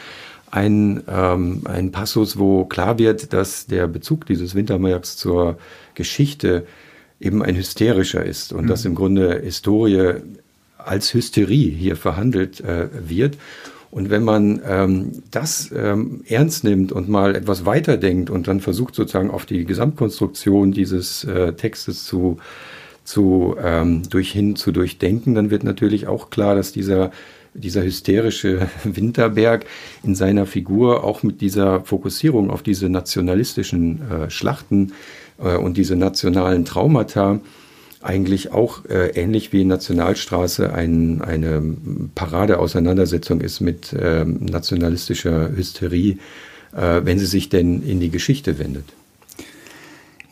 einen, ähm, einen Passus, wo klar wird, dass der Bezug dieses Wintermärks zur Geschichte eben ein hysterischer ist und mhm. dass im Grunde Historie als Hysterie hier verhandelt äh, wird. Und wenn man ähm, das ähm, ernst nimmt und mal etwas weiterdenkt und dann versucht sozusagen auf die Gesamtkonstruktion dieses äh, Textes zu, zu, ähm, durch hin zu durchdenken, dann wird natürlich auch klar, dass dieser dieser hysterische *laughs* Winterberg in seiner Figur auch mit dieser Fokussierung auf diese nationalistischen äh, Schlachten äh, und diese nationalen Traumata eigentlich auch äh, ähnlich wie Nationalstraße ein, eine Paradeauseinandersetzung ist mit äh, nationalistischer Hysterie, äh, wenn sie sich denn in die Geschichte wendet.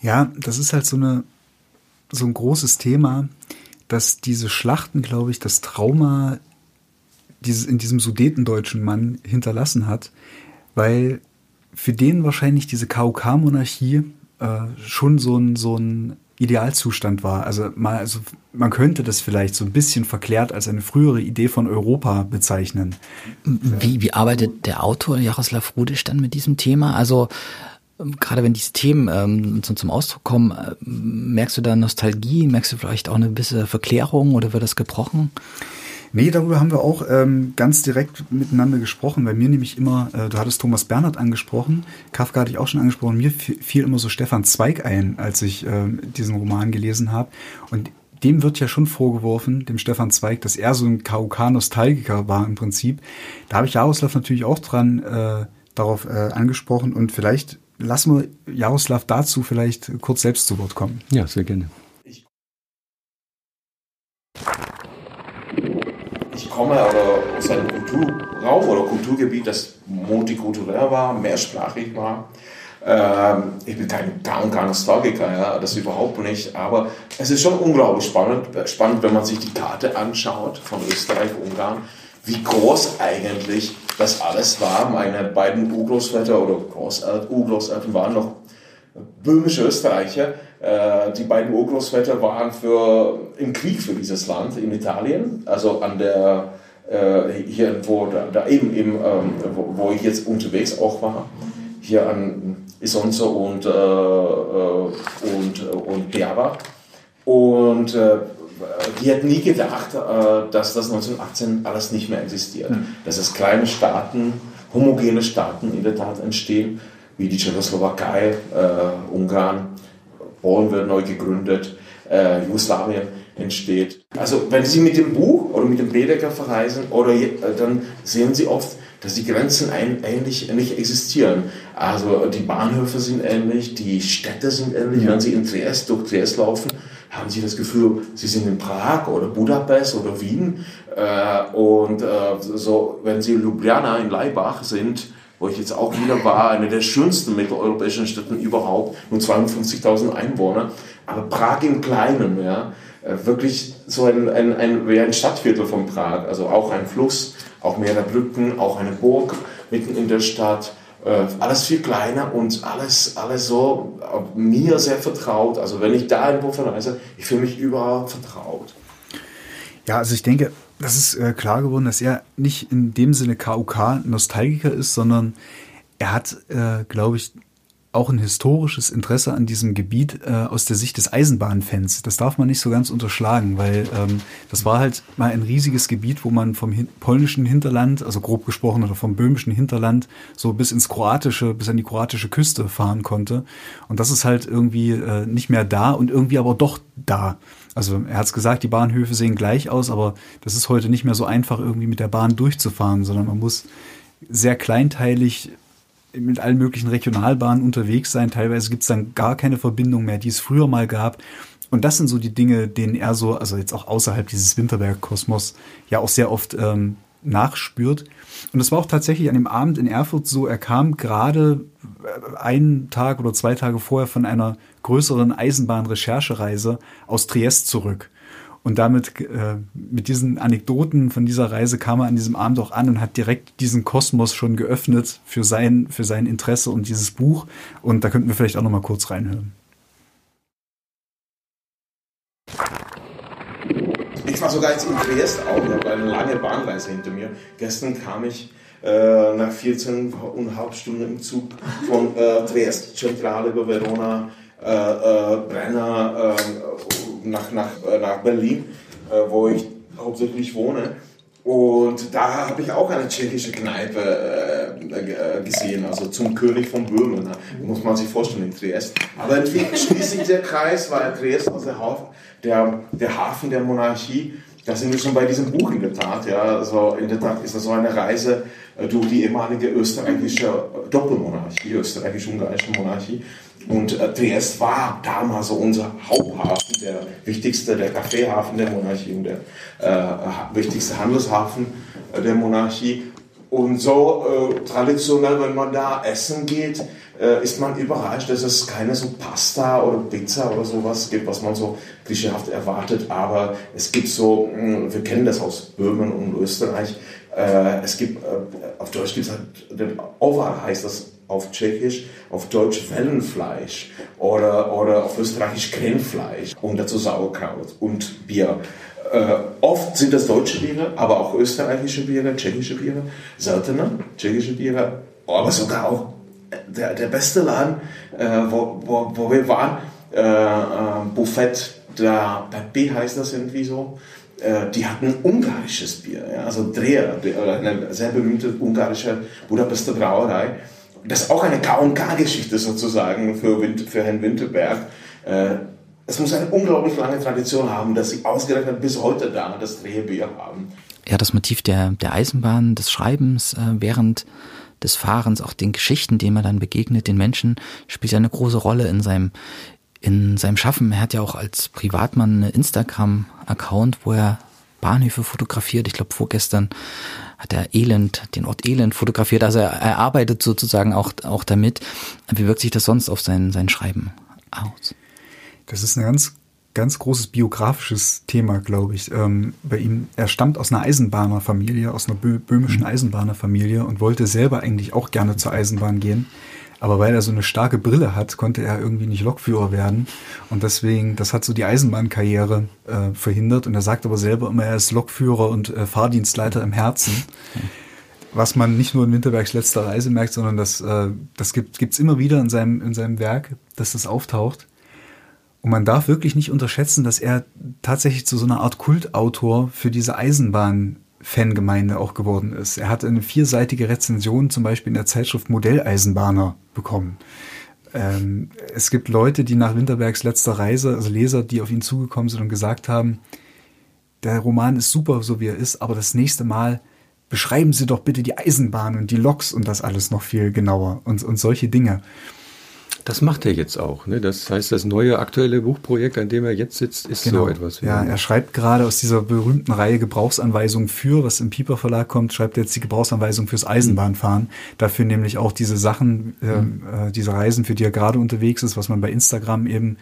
Ja, das ist halt so, eine, so ein großes Thema, dass diese Schlachten, glaube ich, das Trauma dieses, in diesem sudetendeutschen Mann hinterlassen hat, weil für den wahrscheinlich diese KOK-Monarchie äh, schon so ein, so ein Idealzustand war. Also, mal, also man könnte das vielleicht so ein bisschen verklärt als eine frühere Idee von Europa bezeichnen. Wie, wie arbeitet der Autor Jaroslav Rudisch dann mit diesem Thema? Also ähm, gerade wenn diese Themen ähm, zum, zum Ausdruck kommen, äh, merkst du da Nostalgie, merkst du vielleicht auch eine gewisse Verklärung oder wird das gebrochen? Nee, darüber haben wir auch ähm, ganz direkt miteinander gesprochen. Bei mir nämlich immer, äh, du hattest Thomas Bernhard angesprochen, Kafka hatte ich auch schon angesprochen, mir fiel immer so Stefan Zweig ein, als ich äh, diesen Roman gelesen habe. Und dem wird ja schon vorgeworfen, dem Stefan Zweig, dass er so ein KUK-Nostalgiker war im Prinzip. Da habe ich Jaroslav natürlich auch dran äh, darauf äh, angesprochen und vielleicht lassen wir Jaroslav dazu vielleicht kurz selbst zu Wort kommen. Ja, sehr gerne. Komme aus einem Kulturraum oder Kulturgebiet, das multikulturell war, mehrsprachig war. Ähm, ich bin kein Nostalgiker, ja, das überhaupt nicht. Aber es ist schon unglaublich spannend, spannend, wenn man sich die Karte anschaut von Österreich, Ungarn, wie groß eigentlich das alles war. Meine beiden Urgroßväter oder Großeltern, Urgroßeltern waren noch böhmische Österreicher. Äh, die beiden Urgroßväter waren für, im Krieg für dieses Land in Italien, also an der äh, hier, wo da, da eben, eben ähm, wo, wo, ich jetzt unterwegs auch war, hier an Isonzo und, äh, äh und, und Piava. Und äh, die hätten nie gedacht, äh, dass das 1918 alles nicht mehr existiert. Mhm. Dass es kleine Staaten, homogene Staaten in der Tat entstehen, wie die Tschechoslowakei, äh, Ungarn, Polen wird neu gegründet, äh, Jugoslawien entsteht. Also wenn Sie mit dem Buch oder mit dem Bedecker verreisen, oder, äh, dann sehen Sie oft, dass die Grenzen ein, ähnlich nicht existieren. Also die Bahnhöfe sind ähnlich, die Städte sind ähnlich. Ja. Wenn Sie in Triest durch Triest laufen, haben Sie das Gefühl, Sie sind in Prag oder Budapest oder Wien. Äh, und äh, so, wenn Sie in Ljubljana in Leibach sind, wo ich jetzt auch wieder war, eine der schönsten mitteleuropäischen Städte überhaupt, nur 52.000 Einwohner, aber Prag im Kleinen, ja, äh, wirklich so ein, ein, ein, wie ein Stadtviertel von Prag, also auch ein Fluss, auch mehrere Brücken, auch eine Burg mitten in der Stadt, äh, alles viel kleiner und alles, alles so äh, mir sehr vertraut. Also wenn ich da irgendwo verreise, ich fühle mich überall vertraut. Ja, also ich denke, das ist äh, klar geworden, dass er nicht in dem Sinne KUK-Nostalgiker ist, sondern er hat, äh, glaube ich, auch ein historisches Interesse an diesem Gebiet äh, aus der Sicht des Eisenbahnfans. Das darf man nicht so ganz unterschlagen, weil ähm, das war halt mal ein riesiges Gebiet, wo man vom hin polnischen Hinterland, also grob gesprochen, oder vom böhmischen Hinterland so bis ins kroatische, bis an die kroatische Küste fahren konnte. Und das ist halt irgendwie äh, nicht mehr da und irgendwie aber doch da. Also er hat es gesagt, die Bahnhöfe sehen gleich aus, aber das ist heute nicht mehr so einfach, irgendwie mit der Bahn durchzufahren, sondern man muss sehr kleinteilig mit allen möglichen Regionalbahnen unterwegs sein. Teilweise gibt es dann gar keine Verbindung mehr, die es früher mal gab. Und das sind so die Dinge, denen er so, also jetzt auch außerhalb dieses Winterberg-Kosmos, ja auch sehr oft ähm, nachspürt. Und es war auch tatsächlich an dem Abend in Erfurt so, er kam gerade äh, einen Tag oder zwei Tage vorher von einer größeren Eisenbahnrecherchereise aus Triest zurück. Und damit, äh, mit diesen Anekdoten von dieser Reise kam er an diesem Abend auch an und hat direkt diesen Kosmos schon geöffnet für sein, für sein Interesse und dieses Buch. Und da könnten wir vielleicht auch noch mal kurz reinhören. Ich war sogar jetzt in Triest auch, ich habe eine lange Bahnreise hinter mir. Gestern kam ich äh, nach 14,5 Stunden im Zug von äh, Triest, Zentrale über Verona, Brenner, äh, nach, nach, äh, nach Berlin, äh, wo ich hauptsächlich wohne. Und da habe ich auch eine tschechische Kneipe äh, gesehen, also zum König von Böhmen. Da muss man sich vorstellen, in Triest. Aber sich der Kreis, weil Triest also der, Hafen, der, der Hafen der Monarchie. Da sind wir schon bei diesem Buch in der Tat. Ja, also in der Tat ist das so eine Reise durch die ehemalige österreichische Doppelmonarchie, österreichisch-ungarische Monarchie. Und äh, Triest war damals unser Haupthafen, der wichtigste, der Kaffeehafen der Monarchie und der äh, wichtigste Handelshafen äh, der Monarchie. Und so äh, traditionell, wenn man da essen geht, äh, ist man überrascht, dass es keine so Pasta oder Pizza oder sowas gibt, was man so klischeehaft erwartet. Aber es gibt so, mh, hm, wir kennen das aus Böhmen und Österreich, äh, es gibt, äh, auf Deutsch gibt es halt, den Ovar heißt das auf Tschechisch, auf Deutsch Wellenfleisch oder, oder auf Österreichisch Grillfleisch und dazu Sauerkraut und Bier. Äh, oft sind das deutsche Biere, aber auch österreichische Biere, tschechische Biere, seltener tschechische Biere, aber sogar auch der, der beste Laden, äh, wo, wo, wo wir waren, äh, äh Buffet da Pepe heißt das irgendwie so, äh, die hatten ungarisches Bier, ja, also Dreher, eine sehr berühmte ungarische Budapester Brauerei das ist auch eine K&K-Geschichte sozusagen für, für Herrn Winterberg. Äh, es muss eine unglaublich lange Tradition haben, dass sie ausgerechnet bis heute da das Drehbier haben. Ja, das Motiv der, der Eisenbahn, des Schreibens äh, während des Fahrens, auch den Geschichten, denen man dann begegnet, den Menschen, spielt ja eine große Rolle in seinem, in seinem Schaffen. Er hat ja auch als Privatmann einen Instagram-Account, wo er Bahnhöfe fotografiert. Ich glaube, vorgestern hat er Elend, den Ort Elend fotografiert. Also er, er arbeitet sozusagen auch, auch damit. Wie wirkt sich das sonst auf sein, sein Schreiben aus? Das ist ein ganz, ganz großes biografisches Thema, glaube ich. Ähm, bei ihm, er stammt aus einer Eisenbahnerfamilie, aus einer böhmischen mhm. Eisenbahnerfamilie und wollte selber eigentlich auch gerne zur Eisenbahn gehen. Aber weil er so eine starke Brille hat, konnte er irgendwie nicht Lokführer werden. Und deswegen, das hat so die Eisenbahnkarriere äh, verhindert. Und er sagt aber selber immer, er ist Lokführer und äh, Fahrdienstleiter im Herzen. Was man nicht nur in Winterbergs letzter Reise merkt, sondern das, äh, das gibt es immer wieder in seinem, in seinem Werk, dass das auftaucht. Und man darf wirklich nicht unterschätzen, dass er tatsächlich zu so einer Art Kultautor für diese Eisenbahn Fangemeinde auch geworden ist. Er hat eine vierseitige Rezension zum Beispiel in der Zeitschrift Modelleisenbahner bekommen. Ähm, es gibt Leute, die nach Winterbergs letzter Reise, also Leser, die auf ihn zugekommen sind und gesagt haben, der Roman ist super, so wie er ist, aber das nächste Mal beschreiben Sie doch bitte die Eisenbahn und die Loks und das alles noch viel genauer und, und solche Dinge. Das macht er jetzt auch. Ne? Das heißt, das neue aktuelle Buchprojekt, an dem er jetzt sitzt, ist genau. so etwas. Ja, er schreibt gerade aus dieser berühmten Reihe Gebrauchsanweisungen für, was im Pieper Verlag kommt, schreibt er jetzt die Gebrauchsanweisung fürs Eisenbahnfahren. Dafür nämlich auch diese Sachen, äh, mhm. äh, diese Reisen, für die er gerade unterwegs ist, was man bei Instagram eben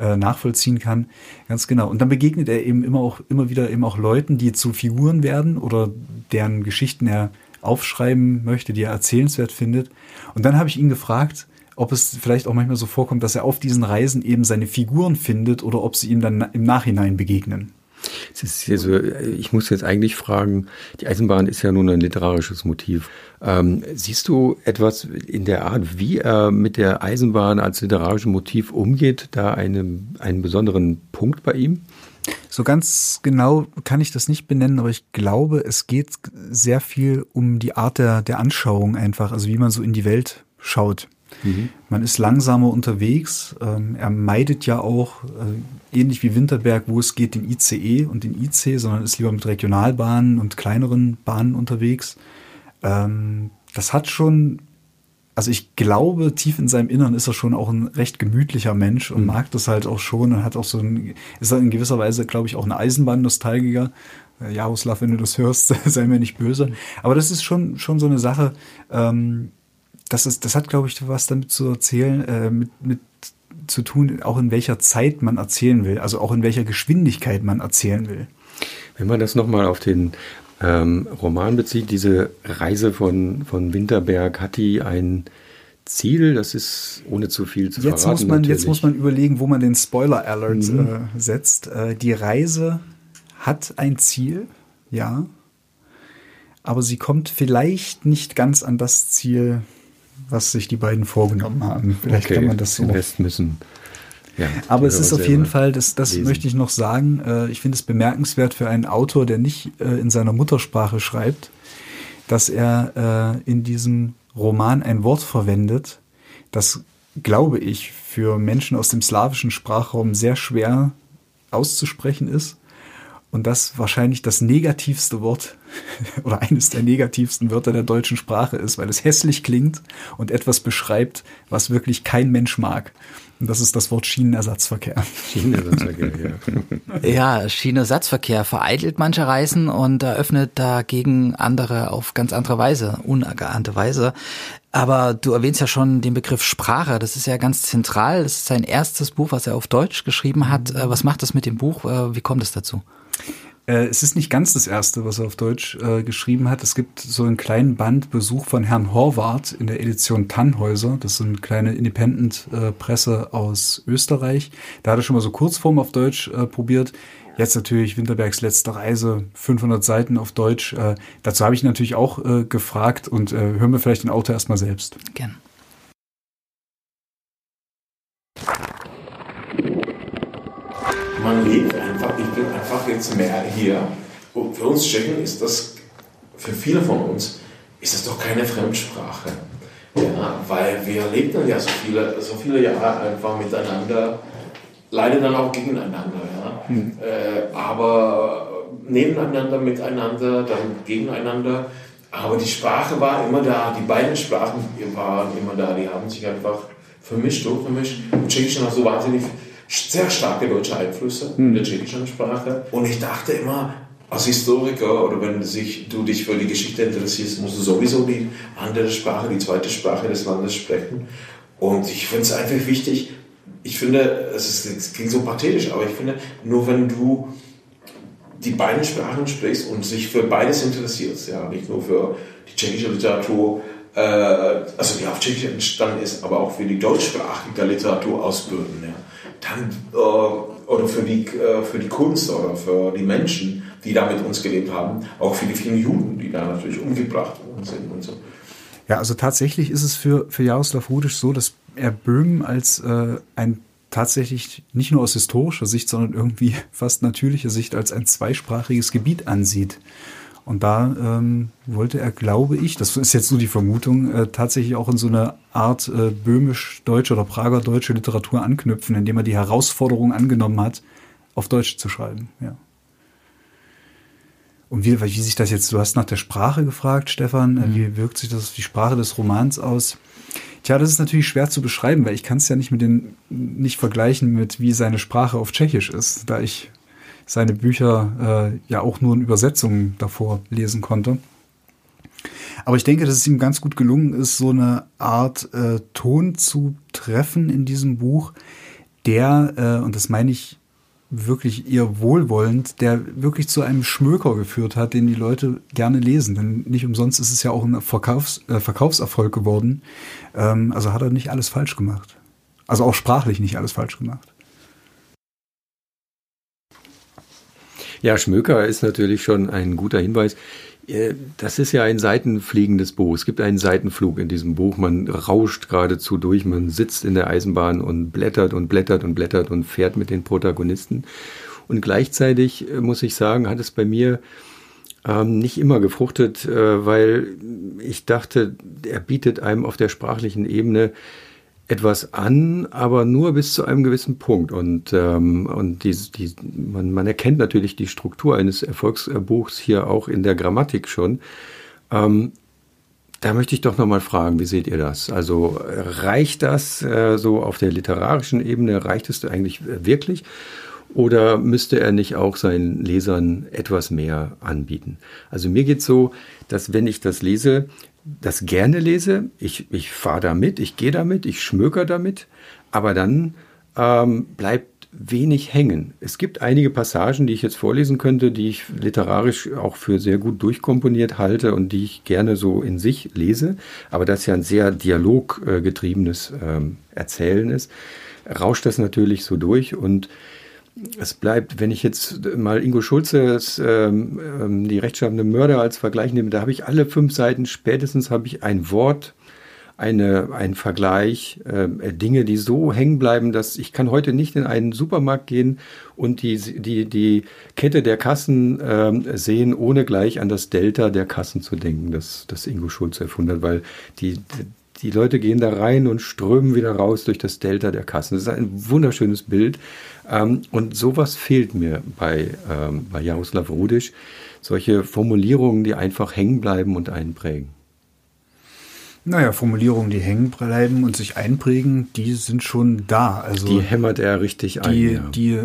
äh, nachvollziehen kann. Ganz genau. Und dann begegnet er eben immer auch immer wieder eben auch Leuten, die zu Figuren werden oder deren Geschichten er aufschreiben möchte, die er erzählenswert findet. Und dann habe ich ihn gefragt, ob es vielleicht auch manchmal so vorkommt, dass er auf diesen Reisen eben seine Figuren findet oder ob sie ihm dann im Nachhinein begegnen. Es ist hier so, ich muss jetzt eigentlich fragen, die Eisenbahn ist ja nun ein literarisches Motiv. Ähm, siehst du etwas in der Art, wie er mit der Eisenbahn als literarisches Motiv umgeht, da eine, einen besonderen Punkt bei ihm? So ganz genau kann ich das nicht benennen, aber ich glaube, es geht sehr viel um die Art der, der Anschauung einfach, also wie man so in die Welt schaut. Mhm. Man ist langsamer unterwegs. Ähm, er meidet ja auch, äh, ähnlich wie Winterberg, wo es geht, den ICE und den IC, sondern ist lieber mit Regionalbahnen und kleineren Bahnen unterwegs. Ähm, das hat schon, also ich glaube, tief in seinem Innern ist er schon auch ein recht gemütlicher Mensch und mhm. mag das halt auch schon und hat auch so ein, ist er in gewisser Weise, glaube ich, auch ein Eisenbahn-Nostalgiker. Äh, Jaroslav, wenn du das hörst, *laughs* sei mir nicht böse. Aber das ist schon, schon so eine Sache, ähm, das ist, das hat, glaube ich, was damit zu erzählen, äh, mit, mit zu tun, auch in welcher Zeit man erzählen will, also auch in welcher Geschwindigkeit man erzählen will. Wenn man das nochmal auf den ähm, Roman bezieht, diese Reise von, von Winterberg, hat die ein Ziel? Das ist ohne zu viel zu jetzt verraten. Muss man, jetzt muss man überlegen, wo man den Spoiler-Alert mhm. äh, setzt. Äh, die Reise hat ein Ziel, ja, aber sie kommt vielleicht nicht ganz an das Ziel, was sich die beiden vorgenommen haben. Vielleicht okay, kann man das so. Den Rest müssen. Ja, Aber es ist auf jeden Fall, das, das möchte ich noch sagen, äh, ich finde es bemerkenswert für einen Autor, der nicht äh, in seiner Muttersprache schreibt, dass er äh, in diesem Roman ein Wort verwendet, das, glaube ich, für Menschen aus dem slawischen Sprachraum sehr schwer auszusprechen ist und das wahrscheinlich das negativste Wort *laughs* oder eines der negativsten Wörter der deutschen Sprache ist, weil es hässlich klingt und etwas beschreibt, was wirklich kein Mensch mag. Und das ist das Wort Schienenersatzverkehr. Schienenersatzverkehr, ja. *laughs* ja, Schienenersatzverkehr vereitelt manche Reisen und eröffnet dagegen andere auf ganz andere Weise, unergeahnte Weise. Aber du erwähnst ja schon den Begriff Sprache. Das ist ja ganz zentral. Das ist sein erstes Buch, was er auf Deutsch geschrieben hat. Äh, was macht das mit dem Buch? Äh, wie kommt es dazu? Äh, es ist nicht ganz das erste, was er auf Deutsch äh, geschrieben hat. Es gibt so einen kleinen Band Besuch von Herrn Horvath in der Edition Tannhäuser. Das ist eine kleine Independent-Presse äh, aus Österreich. Da hat er schon mal so Kurzform auf Deutsch äh, probiert. Jetzt natürlich Winterbergs letzte Reise, 500 Seiten auf Deutsch. Äh, dazu habe ich natürlich auch äh, gefragt und hören wir vielleicht den Autor erstmal selbst. Gerne. Man lebt einfach, ich bin einfach jetzt mehr hier. Und für uns Tschechen ist das, für viele von uns, ist das doch keine Fremdsprache. Ja, weil wir lebten ja so viele, so viele Jahre einfach miteinander, leider dann auch gegeneinander. Ja. Mhm. Äh, aber nebeneinander, miteinander, dann gegeneinander. Aber die Sprache war immer da, die beiden Sprachen waren immer da, die haben sich einfach vermischt, vermischt. Und Tschechisch hat so wahnsinnig sehr starke deutsche Einflüsse hm. in der tschechischen Sprache. Und ich dachte immer, als Historiker oder wenn sich, du dich für die Geschichte interessierst, musst du sowieso die andere Sprache, die zweite Sprache des Landes sprechen. Und ich finde es einfach wichtig, ich finde, es, ist, es klingt so pathetisch, aber ich finde, nur wenn du die beiden Sprachen sprichst und sich für beides interessierst, ja, nicht nur für die tschechische Literatur, äh, also die auf Tschechisch entstanden ist, aber auch für die deutschsprachige Literatur ausbilden, ja, dann, äh, oder für die, äh, für die Kunst oder für die Menschen, die da mit uns gelebt haben, auch für die vielen Juden, die da natürlich umgebracht worden sind und so. Ja, also tatsächlich ist es für, für Jaroslav Rudisch so, dass er Böhmen als äh, ein tatsächlich nicht nur aus historischer Sicht, sondern irgendwie *laughs* fast natürlicher Sicht als ein zweisprachiges Gebiet ansieht. Und da ähm, wollte er, glaube ich, das ist jetzt nur die Vermutung, äh, tatsächlich auch in so eine Art äh, böhmisch-deutsche oder Prager-deutsche Literatur anknüpfen, indem er die Herausforderung angenommen hat, auf Deutsch zu schreiben. Ja. Und wie, wie sich das jetzt, du hast nach der Sprache gefragt, Stefan, mhm. wie wirkt sich das auf die Sprache des Romans aus? Tja, das ist natürlich schwer zu beschreiben, weil ich kann es ja nicht mit den, nicht vergleichen mit, wie seine Sprache auf Tschechisch ist, da ich seine Bücher äh, ja auch nur in Übersetzungen davor lesen konnte. Aber ich denke, dass es ihm ganz gut gelungen ist, so eine Art äh, Ton zu treffen in diesem Buch, der, äh, und das meine ich wirklich eher wohlwollend, der wirklich zu einem Schmöker geführt hat, den die Leute gerne lesen. Denn nicht umsonst ist es ja auch ein Verkaufs, äh, Verkaufserfolg geworden. Ähm, also hat er nicht alles falsch gemacht. Also auch sprachlich nicht alles falsch gemacht. Ja, Schmöker ist natürlich schon ein guter Hinweis. Äh, das ist ja ein seitenfliegendes Buch. Es gibt einen Seitenflug in diesem Buch. Man rauscht geradezu durch. Man sitzt in der Eisenbahn und blättert und blättert und blättert und fährt mit den Protagonisten. Und gleichzeitig äh, muss ich sagen, hat es bei mir ähm, nicht immer gefruchtet, äh, weil ich dachte, er bietet einem auf der sprachlichen Ebene etwas an, aber nur bis zu einem gewissen Punkt. Und, ähm, und die, die, man, man erkennt natürlich die Struktur eines Erfolgsbuchs hier auch in der Grammatik schon. Ähm, da möchte ich doch nochmal fragen, wie seht ihr das? Also reicht das äh, so auf der literarischen Ebene, reicht es eigentlich wirklich? Oder müsste er nicht auch seinen Lesern etwas mehr anbieten? Also mir geht so, dass wenn ich das lese, das gerne lese. Ich, ich fahre damit, ich gehe damit, ich schmöker damit, aber dann ähm, bleibt wenig hängen. Es gibt einige Passagen, die ich jetzt vorlesen könnte, die ich literarisch auch für sehr gut durchkomponiert halte und die ich gerne so in sich lese. Aber das ja ein sehr dialoggetriebenes ähm, Erzählen ist, rauscht das natürlich so durch und es bleibt, wenn ich jetzt mal Ingo Schulzes ähm, ähm, die rechtschaffende Mörder als Vergleich nehme, da habe ich alle fünf Seiten spätestens habe ich ein Wort, eine, ein Vergleich, äh, Dinge, die so hängen bleiben, dass ich kann heute nicht in einen Supermarkt gehen und die, die, die Kette der Kassen äh, sehen, ohne gleich an das Delta der Kassen zu denken, das, das Ingo Schulze erfunden hat, weil die, die Leute gehen da rein und strömen wieder raus durch das Delta der Kassen. Das ist ein wunderschönes Bild. Ähm, und sowas fehlt mir bei, ähm, bei Jaroslav Rudisch. Solche Formulierungen, die einfach hängen bleiben und einprägen. Naja, Formulierungen, die hängen bleiben und sich einprägen, die sind schon da. Also die hämmert er richtig ein. Die, ja. die,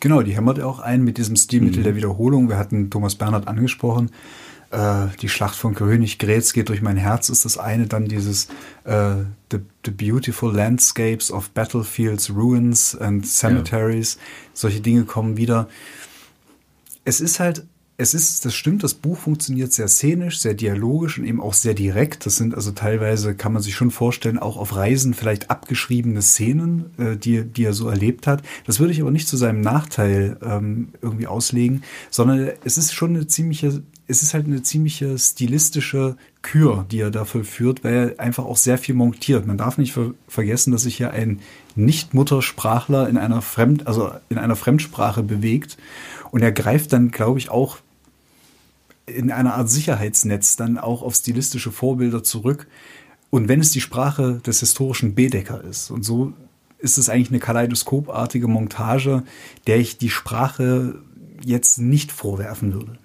genau, die hämmert er auch ein mit diesem Stilmittel mhm. der Wiederholung. Wir hatten Thomas Bernhard angesprochen äh, die Schlacht von Königgrätz geht durch mein Herz ist das eine, dann dieses äh, the, the Beautiful Landscapes of Battlefields, Ruins and Cemeteries, ja. solche Dinge kommen wieder. Es ist halt es ist, das stimmt, das Buch funktioniert sehr szenisch, sehr dialogisch und eben auch sehr direkt. Das sind also teilweise, kann man sich schon vorstellen, auch auf Reisen vielleicht abgeschriebene Szenen, äh, die, die er so erlebt hat. Das würde ich aber nicht zu seinem Nachteil ähm, irgendwie auslegen, sondern es ist schon eine ziemliche es ist halt eine ziemliche stilistische Kür, die er dafür führt, weil er einfach auch sehr viel montiert. Man darf nicht ver vergessen, dass sich hier ein Nicht-Muttersprachler in einer Fremd, also in einer Fremdsprache bewegt. Und er greift dann, glaube ich, auch in einer Art Sicherheitsnetz dann auch auf stilistische Vorbilder zurück. Und wenn es die Sprache des historischen Bedecker ist. Und so ist es eigentlich eine kaleidoskopartige Montage, der ich die Sprache jetzt nicht vorwerfen würde.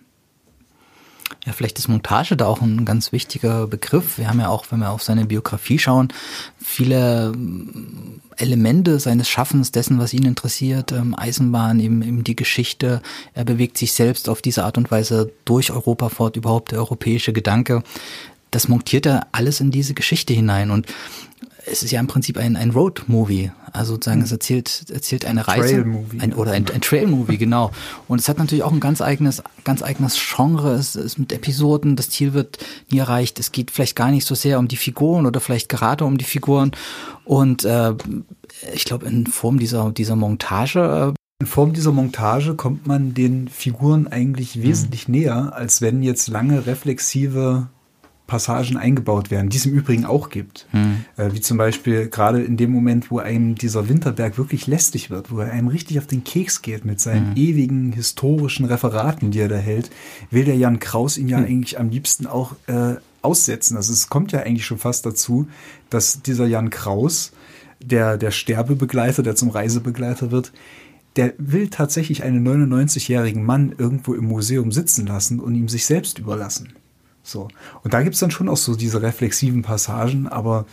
Ja, vielleicht ist Montage da auch ein ganz wichtiger Begriff. Wir haben ja auch, wenn wir auf seine Biografie schauen, viele ähm, Elemente seines Schaffens, dessen, was ihn interessiert, ähm, Eisenbahn, eben, eben die Geschichte. Er bewegt sich selbst auf diese Art und Weise durch Europa fort, überhaupt der europäische Gedanke. Das montiert er alles in diese Geschichte hinein und es ist ja im Prinzip ein, ein Road-Movie. Also sozusagen, es erzählt, erzählt eine Reise. Trail-Movie. Ein, oder ein, ein Trail-Movie, genau. Und es hat natürlich auch ein ganz eigenes, ganz eigenes Genre. Es ist mit Episoden, das Ziel wird nie erreicht. Es geht vielleicht gar nicht so sehr um die Figuren oder vielleicht gerade um die Figuren. Und äh, ich glaube, in Form dieser, dieser Montage äh, in Form dieser Montage kommt man den Figuren eigentlich wesentlich näher, als wenn jetzt lange reflexive Passagen eingebaut werden, die es im Übrigen auch gibt. Hm. Äh, wie zum Beispiel gerade in dem Moment, wo einem dieser Winterberg wirklich lästig wird, wo er einem richtig auf den Keks geht mit seinen Hm. ewigen historischen Referaten, die er da hält, will der Jan Kraus ihn ja Hm. eigentlich am liebsten auch äh, aussetzen. Also es kommt ja eigentlich schon fast dazu, dass dieser Jan Kraus, der, der Sterbebegleiter, der zum Reisebegleiter wird, der will tatsächlich einen 99-jährigen Mann irgendwo im Museum sitzen lassen und ihm sich selbst überlassen. So. Und da gibt's dann schon auch so diese reflexiven Passagen, aber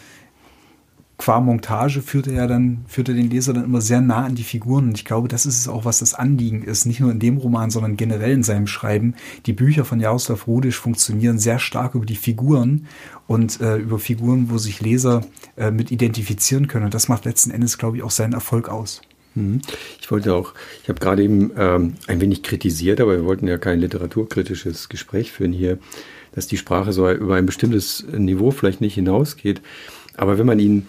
qua Montage führt er ja dann, führt er den Leser dann immer sehr nah an die Figuren. Und ich glaube, das ist es auch, was das Anliegen ist. Nicht nur in dem Roman, sondern generell in seinem Schreiben. Die Bücher von Jaroslav Rudisch funktionieren sehr stark über die Figuren und äh, über Figuren, wo sich Leser äh, mit identifizieren können. Und das macht letzten Endes, glaube ich, auch seinen Erfolg aus. Mhm. Ich wollte auch, ich habe gerade eben ähm, ein wenig kritisiert, aber wir wollten ja kein literaturkritisches Gespräch führen hier, dass die Sprache so über ein bestimmtes Niveau vielleicht nicht hinausgeht. Aber wenn man ihn,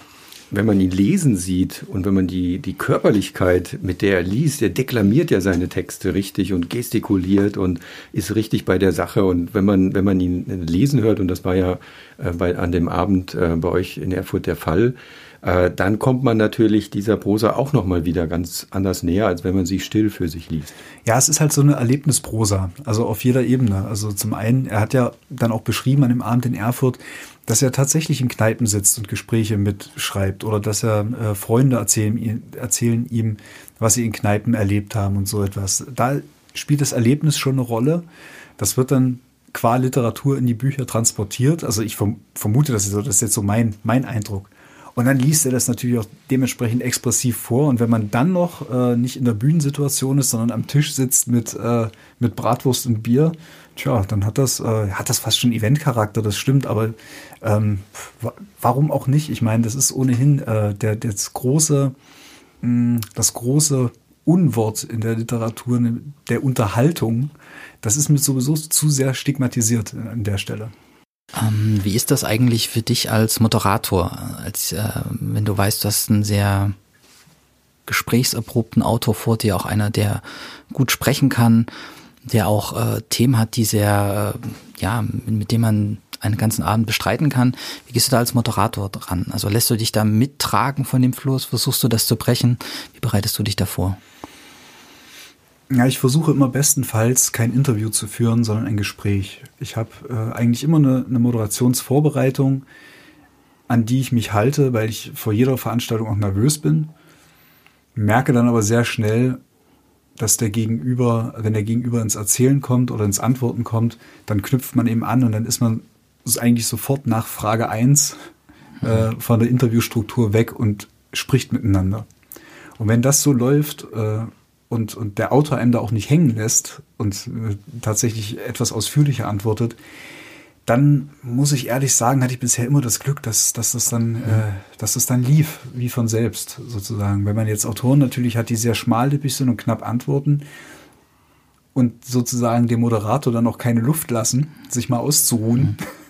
wenn man ihn lesen sieht und wenn man die, die Körperlichkeit, mit der er liest, er deklamiert ja seine Texte richtig und gestikuliert und ist richtig bei der Sache. Und wenn man, wenn man ihn lesen hört, und das war ja äh, bei, an dem Abend äh, bei euch in Erfurt der Fall, äh, dann kommt man natürlich dieser Prosa auch nochmal wieder ganz anders näher, als wenn man sie still für sich liest. Ja, es ist halt so eine Erlebnisprosa, also auf jeder Ebene. Also zum einen, er hat ja dann auch beschrieben an dem Abend in Erfurt, dass er tatsächlich in Kneipen sitzt und Gespräche mitschreibt oder dass er äh, Freunde erzählen, ihm- erzählen ihm, was sie in Kneipen erlebt haben und so etwas. Da spielt das Erlebnis schon eine Rolle. Das wird dann qua Literatur in die Bücher transportiert. Also ich verm vermute, das ist, so, das ist jetzt so mein, mein Eindruck. Und dann liest er das natürlich auch dementsprechend expressiv vor. Und wenn man dann noch äh, nicht in der Bühnensituation ist, sondern am Tisch sitzt mit, äh, mit Bratwurst und Bier, tja, dann hat das, äh, hat das fast schon Eventcharakter, das stimmt. Aber ähm, wa- warum auch nicht? Ich meine, das ist ohnehin äh, der, das große, mh, das große Unwort in der Literatur, ne, der Unterhaltung. Das ist mit sowieso zu sehr stigmatisiert an der Stelle. Ähm, wie ist das eigentlich für dich als Moderator? Als äh, wenn du weißt, du hast einen sehr gesprächserprobten Autor vor dir, auch einer, der gut sprechen kann, der auch äh, Themen hat, die sehr, äh, ja, mit dem man einen ganzen Abend bestreiten kann. Wie gehst du da als Moderator dran? Also lässt du dich da mittragen von dem Fluss? Versuchst du das zu brechen? Wie bereitest du dich davor? Ja, ich versuche immer bestenfalls kein Interview zu führen, sondern ein Gespräch. Ich habe äh, eigentlich immer eine, eine Moderationsvorbereitung, an die ich mich halte, weil ich vor jeder Veranstaltung auch nervös bin. Merke dann aber sehr schnell, dass der Gegenüber, wenn der Gegenüber ins Erzählen kommt oder ins Antworten kommt, dann knüpft man eben an und dann ist man eigentlich sofort nach Frage eins äh, von der Interviewstruktur weg und spricht miteinander. Und wenn das so läuft äh, und, und der Autor einem da auch nicht hängen lässt und äh, tatsächlich etwas ausführlicher antwortet, dann muss ich ehrlich sagen, hatte ich bisher immer das Glück, dass, dass, das dann, äh, dass das dann lief, wie von selbst sozusagen. Wenn man jetzt Autoren natürlich hat, die sehr schmallippig sind und knapp antworten und sozusagen dem Moderator dann auch keine Luft lassen, sich mal auszuruhen, *laughs*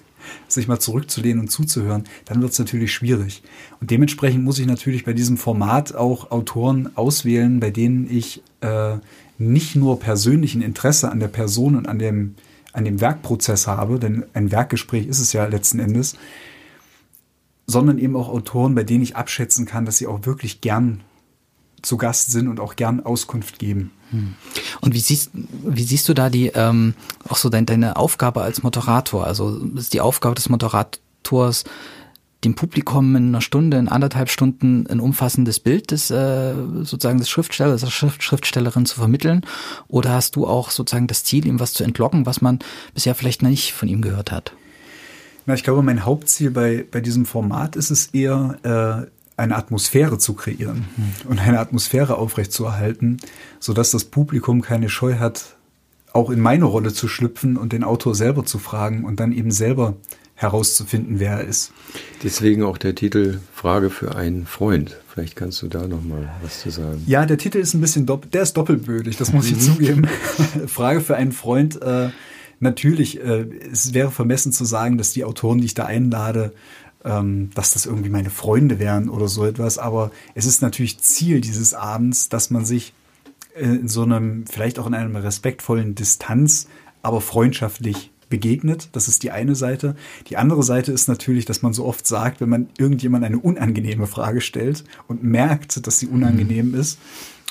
sich mal zurückzulehnen und zuzuhören, dann wird es natürlich schwierig. Und dementsprechend muss ich natürlich bei diesem Format auch Autoren auswählen, bei denen ich äh, nicht nur persönlichen Interesse an der Person und an dem, an dem Werkprozess habe, denn ein Werkgespräch ist es ja letzten Endes, sondern eben auch Autoren, bei denen ich abschätzen kann, dass sie auch wirklich gern zu Gast sind und auch gern Auskunft geben. Und wie siehst, wie siehst du da die, ähm, auch so dein, deine Aufgabe als Moderator? Also ist die Aufgabe des Moderators, dem Publikum in einer Stunde, in anderthalb Stunden ein umfassendes Bild des äh, sozusagen des Schriftstellers, der Schrift, Schriftstellerin zu vermitteln? Oder hast du auch sozusagen das Ziel, ihm was zu entlocken, was man bisher vielleicht noch nicht von ihm gehört hat? Na, ich glaube, mein Hauptziel bei, bei diesem Format ist es eher, äh, eine Atmosphäre zu kreieren und eine Atmosphäre aufrechtzuerhalten, sodass das Publikum keine Scheu hat, auch in meine Rolle zu schlüpfen und den Autor selber zu fragen und dann eben selber herauszufinden, wer er ist. Deswegen auch der Titel Frage für einen Freund. Vielleicht kannst du da noch mal was zu sagen. Ja, der Titel ist ein bisschen doppelt, der ist doppelbödig, das muss ich mhm. zugeben. *laughs* Frage für einen Freund. Äh, natürlich, äh, es wäre vermessen zu sagen, dass die Autoren, die ich da einlade, dass das irgendwie meine Freunde wären oder so etwas. Aber es ist natürlich Ziel dieses Abends, dass man sich äh, in so einem, vielleicht auch in einem respektvollen Distanz, aber freundschaftlich begegnet. Das ist die eine Seite. Die andere Seite ist natürlich, dass man so oft sagt, wenn man irgendjemand eine unangenehme Frage stellt und merkt, dass sie unangenehm mhm. ist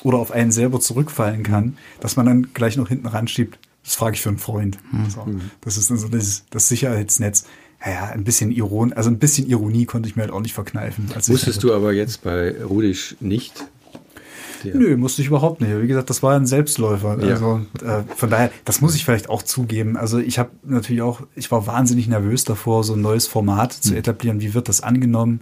oder auf einen selber zurückfallen kann, dass man dann gleich noch hinten ran schiebt, das frage ich für einen Freund. Mhm. So, das ist also das, das Sicherheitsnetz. Ja, ein bisschen Iron, also ein bisschen Ironie konnte ich mir halt auch nicht verkneifen. Wusstest du aber jetzt bei Rudisch nicht? Nö, musste ich überhaupt nicht. Wie gesagt, das war ein Selbstläufer. Ja. Also äh, von daher, das muss ich vielleicht auch zugeben. Also ich habe natürlich auch, ich war wahnsinnig nervös davor, so ein neues Format zu hm. etablieren. Wie wird das angenommen?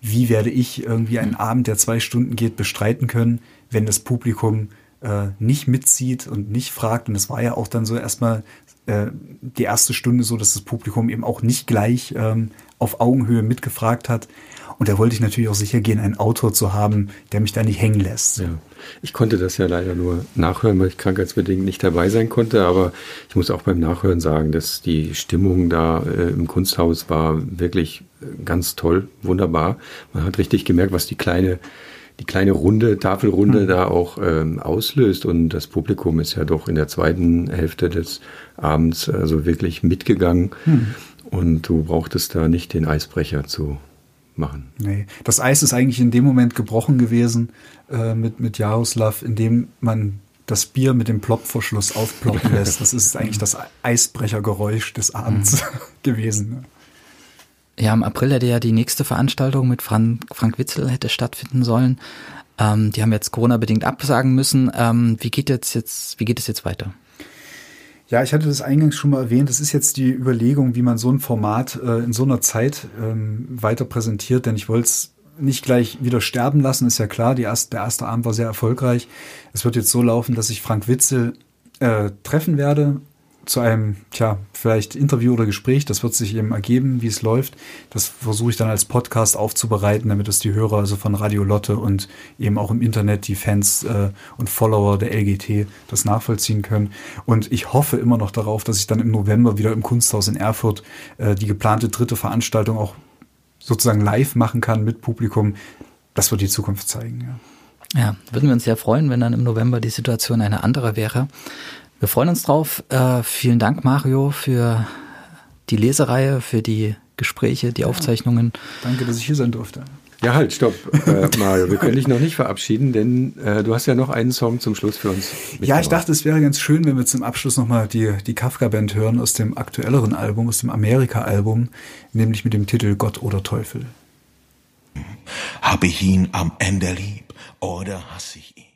Wie werde ich irgendwie einen Abend, der zwei Stunden geht, bestreiten können, wenn das Publikum äh, nicht mitzieht und nicht fragt. Und das war ja auch dann so erstmal äh, die erste Stunde so, dass das Publikum eben auch nicht gleich ähm, auf Augenhöhe mitgefragt hat. Und da wollte ich natürlich auch sicher gehen, einen Autor zu haben, der mich da nicht hängen lässt. Ja. Ich konnte das ja leider nur nachhören, weil ich krankheitsbedingt nicht dabei sein konnte. Aber ich muss auch beim Nachhören sagen, dass die Stimmung da äh, im Kunsthaus war wirklich ganz toll, wunderbar. Man hat richtig gemerkt, was die kleine die kleine Runde, Tafelrunde mhm. da auch ähm, auslöst. Und das Publikum ist ja doch in der zweiten Hälfte des Abends also wirklich mitgegangen. Mhm. Und du brauchtest da nicht den Eisbrecher zu machen. Nee, das Eis ist eigentlich in dem Moment gebrochen gewesen äh, mit, mit Jaroslav, indem man das Bier mit dem Plopverschluss aufploppen *laughs* lässt. Das ist eigentlich das Eisbrechergeräusch des Abends mhm. *laughs* gewesen. Ne? Ja, im April hätte ja die nächste Veranstaltung mit Frank, Frank Witzel hätte stattfinden sollen. Ähm, die haben jetzt Corona-bedingt absagen müssen. Ähm, wie geht jetzt jetzt, wie geht es jetzt weiter? Ja, ich hatte das eingangs schon mal erwähnt. Das ist jetzt die Überlegung, wie man so ein Format äh, in so einer Zeit ähm, weiter präsentiert, denn ich wollte es nicht gleich wieder sterben lassen, ist ja klar. Erste, der erste Abend war sehr erfolgreich. Es wird jetzt so laufen, dass ich Frank Witzel äh, treffen werde zu einem, tja, vielleicht Interview oder Gespräch. Das wird sich eben ergeben, wie es läuft. Das versuche ich dann als Podcast aufzubereiten, damit es die Hörer also von Radio Lotte und eben auch im Internet die Fans äh, und Follower der LGT das nachvollziehen können. Und ich hoffe immer noch darauf, dass ich dann im November wieder im Kunsthaus in Erfurt äh, die geplante dritte Veranstaltung auch sozusagen live machen kann mit Publikum. Das wird die Zukunft zeigen, ja. Ja, würden wir uns sehr freuen, wenn dann im November die Situation eine andere wäre. Wir freuen uns drauf. Äh, vielen Dank, Mario, für die Lesereihe, für die Gespräche, die Aufzeichnungen. Danke, dass ich hier sein durfte. Ja, halt, stopp, äh, Mario. Wir können dich noch nicht verabschieden, denn äh, du hast ja noch einen Song zum Schluss für uns. Ja, ich dachte, es wäre ganz schön, wenn wir zum Abschluss nochmal die, die Kafka-Band hören aus dem aktuelleren Album, aus dem Amerika-Album, nämlich mit dem Titel Gott oder Teufel. Habe ich ihn am Ende lieb oder hasse ich ihn?